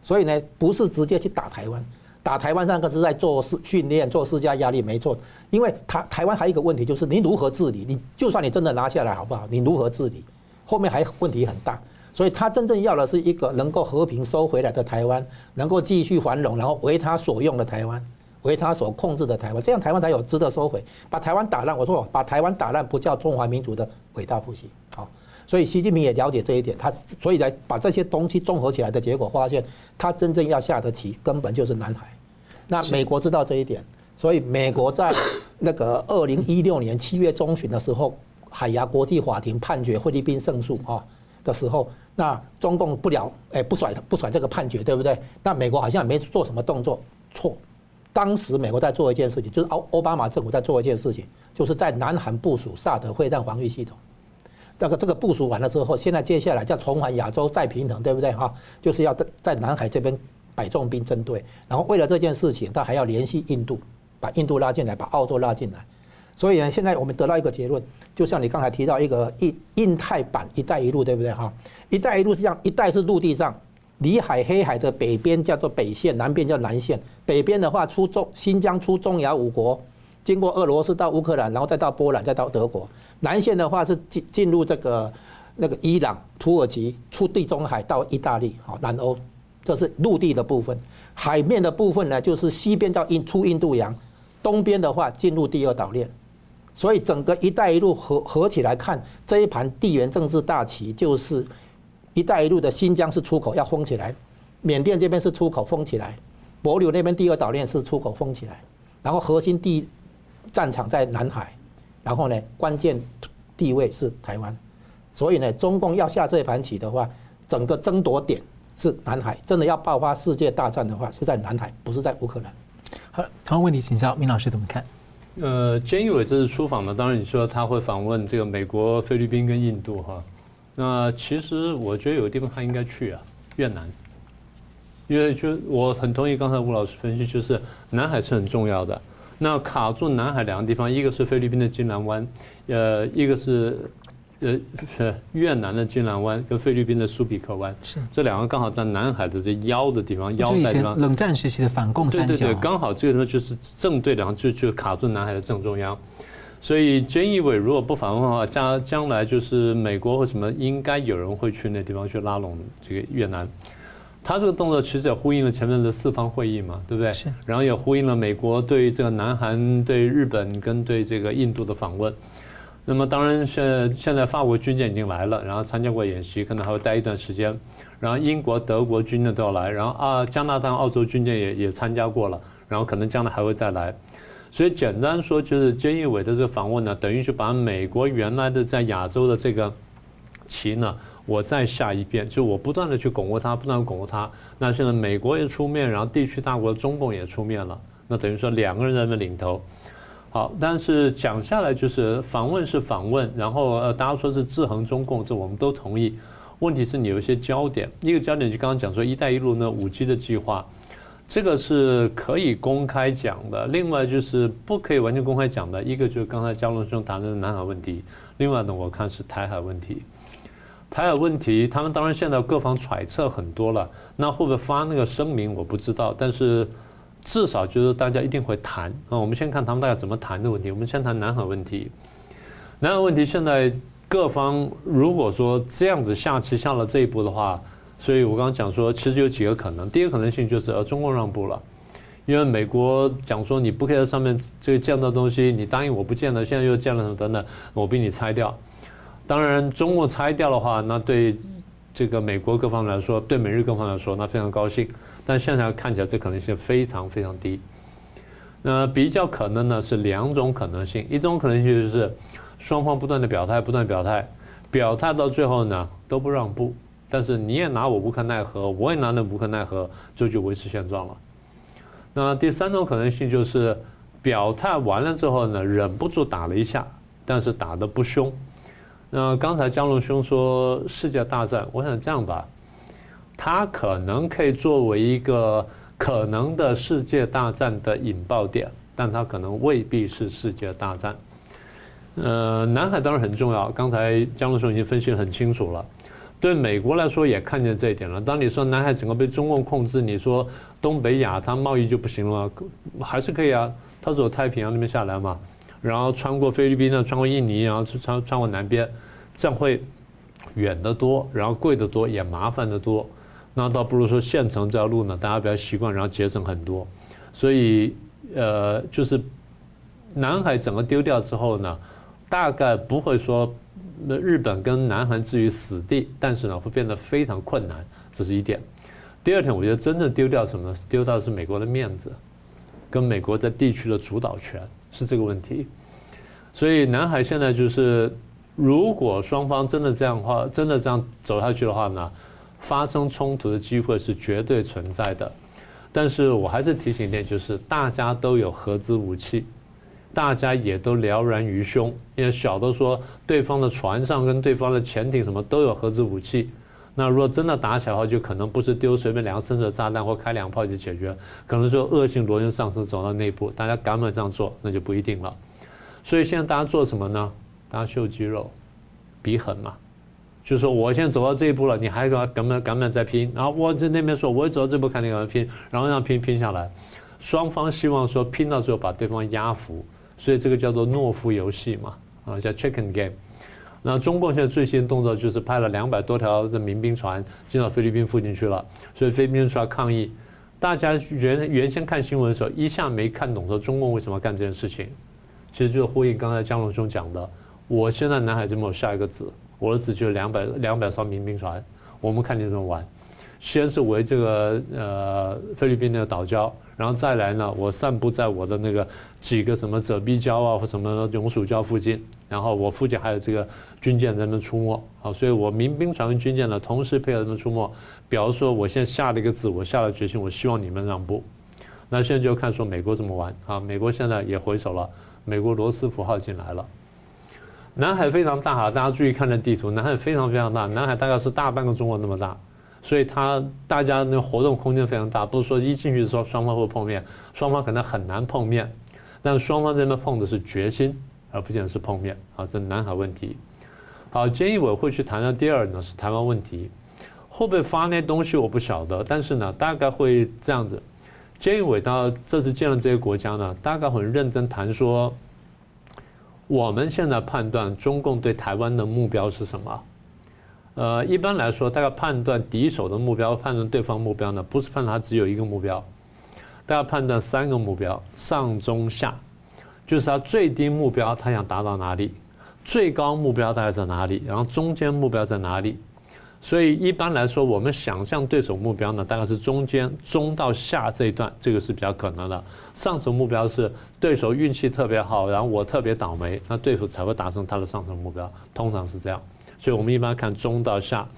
所以呢，不是直接去打台湾，打台湾上个是在做训训练、做施加压力，没错。因为台台湾还有一个问题，就是你如何治理？你就算你真的拿下来，好不好？你如何治理？后面还问题很大。所以他真正要的是一个能够和平收回来的台湾，能够继续繁荣，然后为他所用的台湾。为他所控制的台湾，这样台湾才有值得收回。把台湾打烂，我说把台湾打烂不叫中华民族的伟大复兴。好，所以习近平也了解这一点，他所以来把这些东西综合起来的结果，发现他真正要下的棋根本就是南海。那美国知道这一点，所以美国在那个 二零一六年七月中旬的时候，海牙国际法庭判决菲律宾胜诉啊的时候，那中共不了，哎，不甩不甩这个判决，对不对？那美国好像也没做什么动作，错。当时美国在做一件事情，就是奥奥巴马政府在做一件事情，就是在南海部署萨德会战防御系统。那个这个部署完了之后，现在接下来叫重返亚洲再平衡，对不对哈？就是要在在南海这边百重兵针对，然后为了这件事情，他还要联系印度，把印度拉进来，把澳洲拉进来。所以呢，现在我们得到一个结论，就像你刚才提到一个印印太版“一带一路”，对不对哈？“一带一路”是这样，一带是陆地上。里海、黑海的北边叫做北线，南边叫南线。北边的话出中新疆出中亚五国，经过俄罗斯到乌克兰，然后再到波兰，再到德国。南线的话是进进入这个那个伊朗、土耳其，出地中海到意大利，好，南欧，这是陆地的部分。海面的部分呢，就是西边叫印出印度洋，东边的话进入第二岛链。所以整个“一带一路”合合起来看，这一盘地缘政治大棋就是。“一带一路”的新疆是出口要封起来，缅甸这边是出口封起来，博柳那边第二岛链是出口封起来，然后核心地战场在南海，然后呢关键地位是台湾，所以呢中共要下这盘棋的话，整个争夺点是南海，真的要爆发世界大战的话是在南海，不是在乌克兰。好，同样问题请教明老师怎么看？呃，，January 这次出访呢，当然你说他会访问这个美国、菲律宾跟印度哈。那其实我觉得有个地方他应该去啊，越南，因为就我很同意刚才吴老师分析，就是南海是很重要的。那卡住南海两个地方，一个是菲律宾的金兰湾，呃，一个是呃越南的金兰湾跟菲律宾的苏比克湾，是这两个刚好在南海的这腰的地方，腰带地方。冷战时期的反共三角。对对对，刚好这个地方就是正对，然后就就卡住南海的正中央。所以，菅义伟如果不访问的话，将将来就是美国或什么，应该有人会去那地方去拉拢这个越南。他这个动作其实也呼应了前面的四方会议嘛，对不对？是。然后也呼应了美国对这个南韩、对日本跟对这个印度的访问。那么，当然现现在法国军舰已经来了，然后参加过演习，可能还会待一段时间。然后英国、德国军舰都要来，然后啊，加拿大、澳洲军舰也也参加过了，然后可能将来还会再来。所以简单说，就是菅义伟的这个访问呢，等于是把美国原来的在亚洲的这个棋呢，我再下一遍，就我不断的去巩固它，不断巩固它。那现在美国也出面，然后地区大国中共也出面了，那等于说两个人在那领头。好，但是讲下来就是访问是访问，然后呃大家说是制衡中共，这我们都同意。问题是你有一些焦点，一个焦点就刚刚讲说“一带一路”呢，五 G 的计划。这个是可以公开讲的，另外就是不可以完全公开讲的。一个就是刚才江龙兄谈的南海问题，另外呢，我看是台海问题。台海问题，他们当然现在各方揣测很多了，那会不会发那个声明我不知道，但是至少就是大家一定会谈啊。我们先看他们大概怎么谈的问题。我们先谈南海问题。南海问题现在各方如果说这样子下棋下了这一步的话。所以我刚刚讲说，其实有几个可能。第一个可能性就是呃，中共让步了，因为美国讲说你不可以在上面这个见到东西，你答应我不见了，现在又见了什么等等，我逼你拆掉。当然，中共拆掉的话，那对这个美国各方来说，对美日各方来说，那非常高兴。但现在看起来这可能性非常非常低。那比较可能呢是两种可能性，一种可能性就是双方不断的表态，不断表态，表态到最后呢都不让步。但是你也拿我无可奈何，我也拿你无可奈何，这就维持现状了。那第三种可能性就是表态完了之后呢，忍不住打了一下，但是打的不凶。那刚才江龙兄说世界大战，我想这样吧，它可能可以作为一个可能的世界大战的引爆点，但它可能未必是世界大战。呃，南海当然很重要，刚才江龙兄已经分析得很清楚了。对美国来说也看见这一点了。当你说南海整个被中共控制，你说东北亚它贸易就不行了？还是可以啊，它走太平洋那边下来嘛，然后穿过菲律宾呢，穿过印尼，然后穿穿过南边，这样会远得多，然后贵得多，也麻烦得多。那倒不如说现成这条路呢，大家比较习惯，然后节省很多。所以呃，就是南海整个丢掉之后呢，大概不会说。那日本跟南韩置于死地，但是呢会变得非常困难，这是一点。第二点，我觉得真正丢掉什么？丢掉的是美国的面子，跟美国在地区的主导权是这个问题。所以南海现在就是，如果双方真的这样的话，真的这样走下去的话呢，发生冲突的机会是绝对存在的。但是我还是提醒一点，就是大家都有核子武器。大家也都了然于胸，因为晓得说对方的船上跟对方的潜艇什么都有核子武器。那如果真的打起来的话，就可能不是丢随便两个深水炸弹或开两炮就解决，可能说恶性螺旋上升走到内部，大家敢不敢这样做，那就不一定了。所以现在大家做什么呢？大家秀肌肉，比狠嘛，就是说我现在走到这一步了，你还敢敢不敢不敢再拼？然后我在那边说，我走到这步，看你敢不敢拼，然后让拼拼下来，双方希望说拼到最后把对方压服。所以这个叫做懦夫游戏嘛，啊，叫 chicken game。那中共现在最新动作就是派了两百多条的民兵船进到菲律宾附近去了，所以菲律宾出来抗议。大家原原先看新闻的时候，一下没看懂说中共为什么要干这件事情，其实就是呼应刚才江龙兄讲的，我现在南海这边有下一个子，我的子就两百两百艘民兵船，我们看你怎么玩。先是围这个呃菲律宾的岛礁，然后再来呢，我散布在我的那个几个什么泽碧礁啊或什么永暑礁附近，然后我附近还有这个军舰在那出没，好，所以我民兵船跟军舰呢同时配合他们出没，表示说我现在下了一个子，我下了决心，我希望你们让步。那现在就看说美国怎么玩啊？美国现在也回手了，美国罗斯福号进来了。南海非常大哈，大家注意看这地图，南海非常非常大，南海大概是大半个中国那么大。所以它大家那活动空间非常大，不是说一进去的时候双方会碰面，双方可能很难碰面，但双方这边碰的是决心，而不见得是碰面啊。这南海问题，好，菅义伟会去谈的第二呢是台湾问题，会不会发那东西我不晓得，但是呢大概会这样子，菅义伟到这次见了这些国家呢，大概很认真谈说，我们现在判断中共对台湾的目标是什么？呃，一般来说，大概判断敌手的目标，判断对方目标呢，不是判断他只有一个目标，大家判断三个目标，上中下，就是他最低目标他想达到哪里，最高目标大概在哪里，然后中间目标在哪里。所以一般来说，我们想象对手目标呢，大概是中间中到下这一段，这个是比较可能的。上层目标是对手运气特别好，然后我特别倒霉，那对手才会达成他的上层目标，通常是这样。所以我们一般看中到下，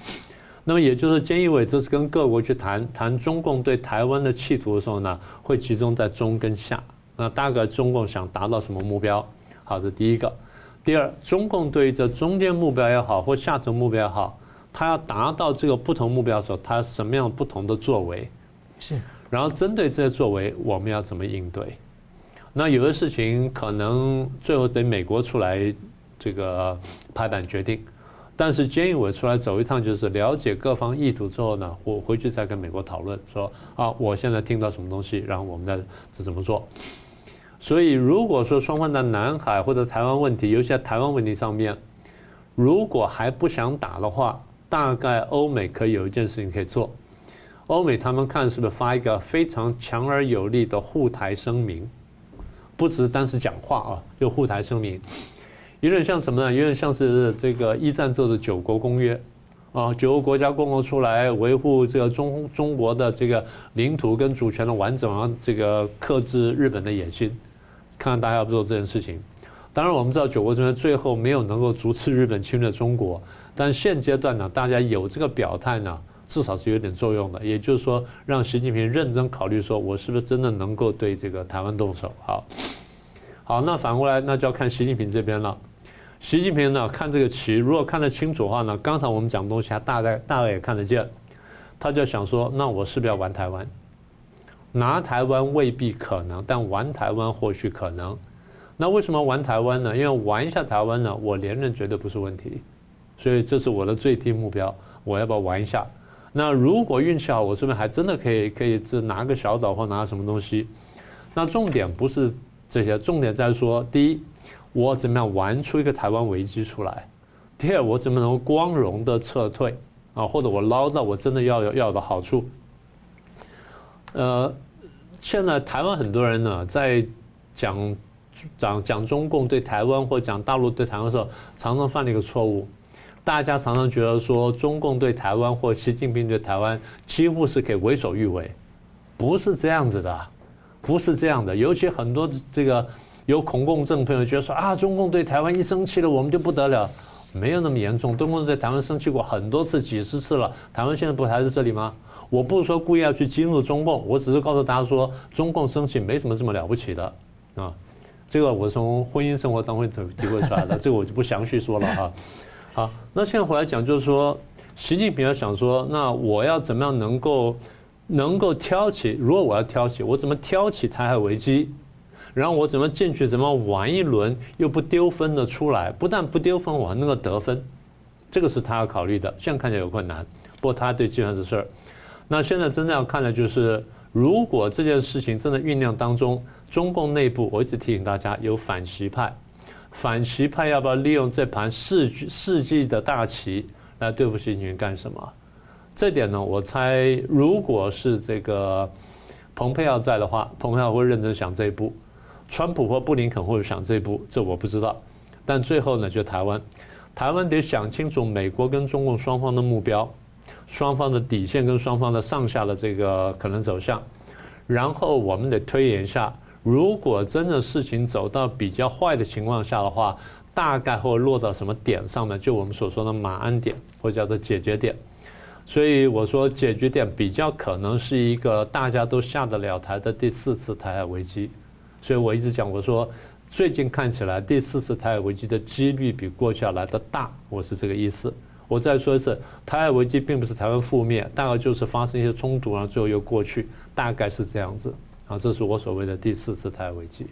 那么也就是菅义伟这次跟各国去谈谈中共对台湾的企图的时候呢，会集中在中跟下。那大概中共想达到什么目标？好，这第一个。第二，中共对于这中间目标也好，或下层目标也好，他要达到这个不同目标的时候，他什么样不同的作为？是。然后针对这些作为，我们要怎么应对？那有的事情可能最后得美国出来这个拍板决定。但是菅义伟出来走一趟，就是了解各方意图之后呢，我回去再跟美国讨论，说啊，我现在听到什么东西，然后我们再是怎么做。所以如果说双方在南海或者台湾问题，尤其在台湾问题上面，如果还不想打的话，大概欧美可以有一件事情可以做。欧美他们看是不是发一个非常强而有力的护台声明，不只是单是讲话啊，就护台声明。有点像什么呢？有点像是这个一战之后的九国公约，啊，九个国家共同出来维护这个中中国的这个领土跟主权的完整，啊，这个克制日本的野心，看看大家要不做这件事情。当然，我们知道九国公约最后没有能够阻止日本侵略中国，但现阶段呢，大家有这个表态呢，至少是有点作用的。也就是说，让习近平认真考虑，说我是不是真的能够对这个台湾动手？好，好，那反过来，那就要看习近平这边了。习近平呢，看这个棋，如果看得清楚的话呢，刚才我们讲东西，他大概大概也看得见，他就想说，那我是不是要玩台湾？拿台湾未必可能，但玩台湾或许可能。那为什么玩台湾呢？因为玩一下台湾呢，我连任绝对不是问题。所以这是我的最低目标，我要不要玩一下？那如果运气好，我这边还真的可以可以这拿个小岛或拿什么东西。那重点不是这些，重点在说，第一。我怎么样玩出一个台湾危机出来？第二，我怎么能光荣的撤退啊？或者我捞到我真的要有要的好处？呃，现在台湾很多人呢在讲讲讲中共对台湾或讲大陆对台湾的时候，常常犯了一个错误。大家常常觉得说中共对台湾或习近平对台湾几乎是可以为所欲为，不是这样子的，不是这样的。尤其很多这个有恐共症朋友觉得说啊，中共对台湾一生气了，我们就不得了，没有那么严重。中共在台湾生气过很多次、几十次了，台湾现在不还在这里吗？我不是说故意要去激怒中共，我只是告诉大家说，中共生气没什么这么了不起的啊。这个我从婚姻生活当中体会出来的，这个我就不详细说了哈。好，那现在回来讲，就是说，习近平要想说，那我要怎么样能够能够挑起？如果我要挑起，我怎么挑起台海危机？然后我怎么进去？怎么玩一轮又不丢分的出来？不但不丢分，我还能够得分，这个是他要考虑的。现在看起来有困难，不过他对计算这事儿。那现在真正要看的就是，如果这件事情真的酝酿当中，中共内部，我一直提醒大家，有反习派，反习派要不要利用这盘世世纪的大棋来对付习近平干什么？这点呢，我猜，如果是这个蓬佩奥在的话，蓬佩奥会认真想这一步；川普或布林肯会想这一步，这我不知道。但最后呢，就台湾，台湾得想清楚美国跟中共双方的目标。双方的底线跟双方的上下的这个可能走向，然后我们得推演一下，如果真的事情走到比较坏的情况下的话，大概会落到什么点上面？就我们所说的马鞍点，或叫做解决点。所以我说解决点比较可能是一个大家都下得了台的第四次台海危机。所以我一直讲，我说最近看起来第四次台海危机的几率比过去要来得大，我是这个意思。我再说一次，台海危机并不是台湾覆灭，大概就是发生一些冲突，然后最后又过去，大概是这样子。啊，这是我所谓的第四次台海危机。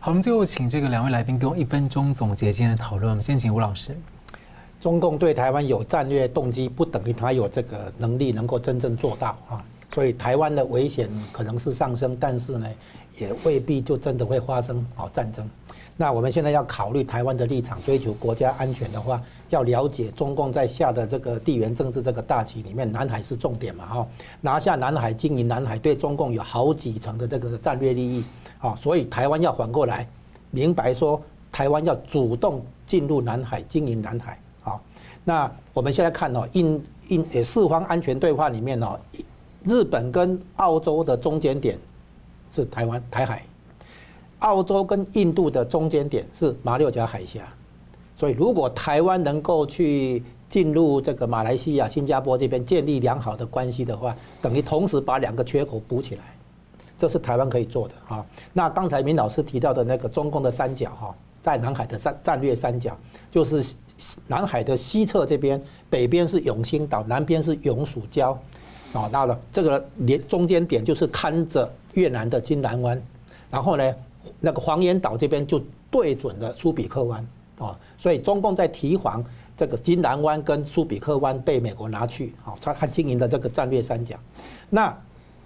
好，我们最后请这个两位来宾给我一分钟总结今天的讨论。我们先请吴老师。中共对台湾有战略动机，不等于他有这个能力能够真正做到啊。所以台湾的危险可能是上升，但是呢，也未必就真的会发生好战争。那我们现在要考虑台湾的立场，追求国家安全的话，要了解中共在下的这个地缘政治这个大棋里面，南海是重点嘛？哈，拿下南海，经营南海，对中共有好几层的这个战略利益啊。所以台湾要反过来，明白说，台湾要主动进入南海，经营南海。好，那我们现在看哦，印印呃四方安全对话里面哦，日本跟澳洲的中间点是台湾台海。澳洲跟印度的中间点是马六甲海峡，所以如果台湾能够去进入这个马来西亚、新加坡这边建立良好的关系的话，等于同时把两个缺口补起来，这是台湾可以做的哈。那刚才明老师提到的那个中共的三角哈，在南海的战战略三角，就是南海的西侧这边，北边是永兴岛，南边是永暑礁，啊，到了这个连中间点就是看着越南的金兰湾，然后呢，那个黄岩岛这边就对准了苏比克湾啊，所以中共在提防这个金兰湾跟苏比克湾被美国拿去啊，他他经营的这个战略三角。那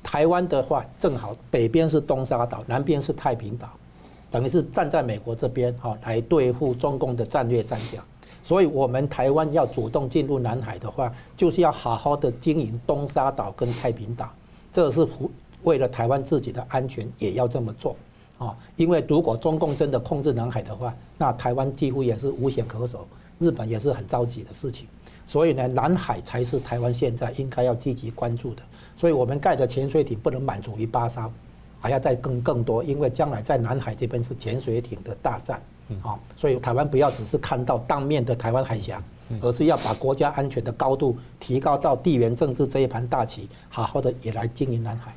台湾的话，正好北边是东沙岛，南边是太平岛，等于是站在美国这边啊，来对付中共的战略三角。所以我们台湾要主动进入南海的话，就是要好好的经营东沙岛跟太平岛，这是为了台湾自己的安全，也要这么做。啊，因为如果中共真的控制南海的话，那台湾几乎也是无险可守，日本也是很着急的事情。所以呢，南海才是台湾现在应该要积极关注的。所以我们盖的潜水艇不能满足于巴沙，还要再更更多，因为将来在南海这边是潜水艇的大战。啊，所以台湾不要只是看到当面的台湾海峡，而是要把国家安全的高度提高到地缘政治这一盘大棋，好好的也来经营南海。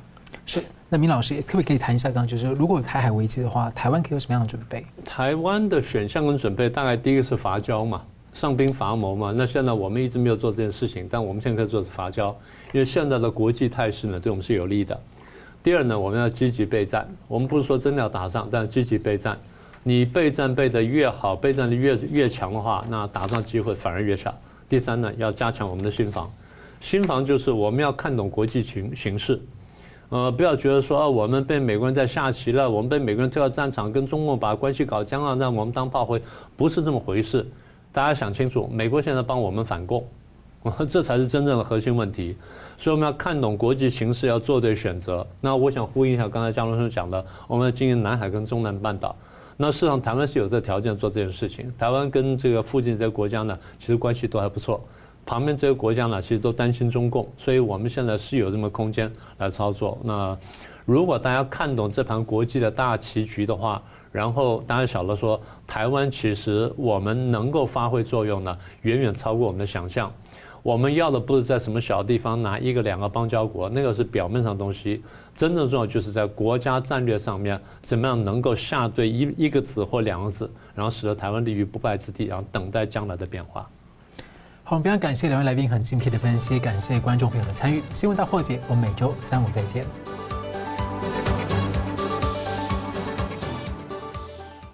是，那明老师也可不可以谈一下？刚刚就是，如果有台海危机的话，台湾可以有什么样的准备？台湾的选项跟准备，大概第一个是伐交嘛，上兵伐谋嘛。那现在我们一直没有做这件事情，但我们现在可以做是伐交，因为现在的国际态势呢，对我们是有利的。第二呢，我们要积极备战。我们不是说真的要打仗，但积极备战。你备战备得越好，备战的越越强的话，那打仗机会反而越小。第三呢，要加强我们的心防。心防就是我们要看懂国际形形势。呃，不要觉得说啊我们被美国人在下棋了，我们被美国人推到战场，跟中共把关系搞僵了，让我们当炮灰，不是这么回事。大家想清楚，美国现在帮我们反共，这才是真正的核心问题。所以我们要看懂国际形势，要做对选择。那我想呼应一下刚才江龙生讲的，我们要经营南海跟中南半岛。那事实上，台湾是有这条件做这件事情。台湾跟这个附近这些国家呢，其实关系都还不错。旁边这些国家呢，其实都担心中共，所以我们现在是有这么空间来操作。那如果大家看懂这盘国际的大棋局的话，然后大家晓得说，台湾其实我们能够发挥作用呢，远远超过我们的想象。我们要的不是在什么小地方拿一个两个邦交国，那个是表面上东西。真正重要就是在国家战略上面，怎么样能够下对一一个子或两个子，然后使得台湾立于不败之地，然后等待将来的变化。好非常感谢两位来宾很精辟的分析感谢观众朋友的参与。新闻大破解我们每周三五再见。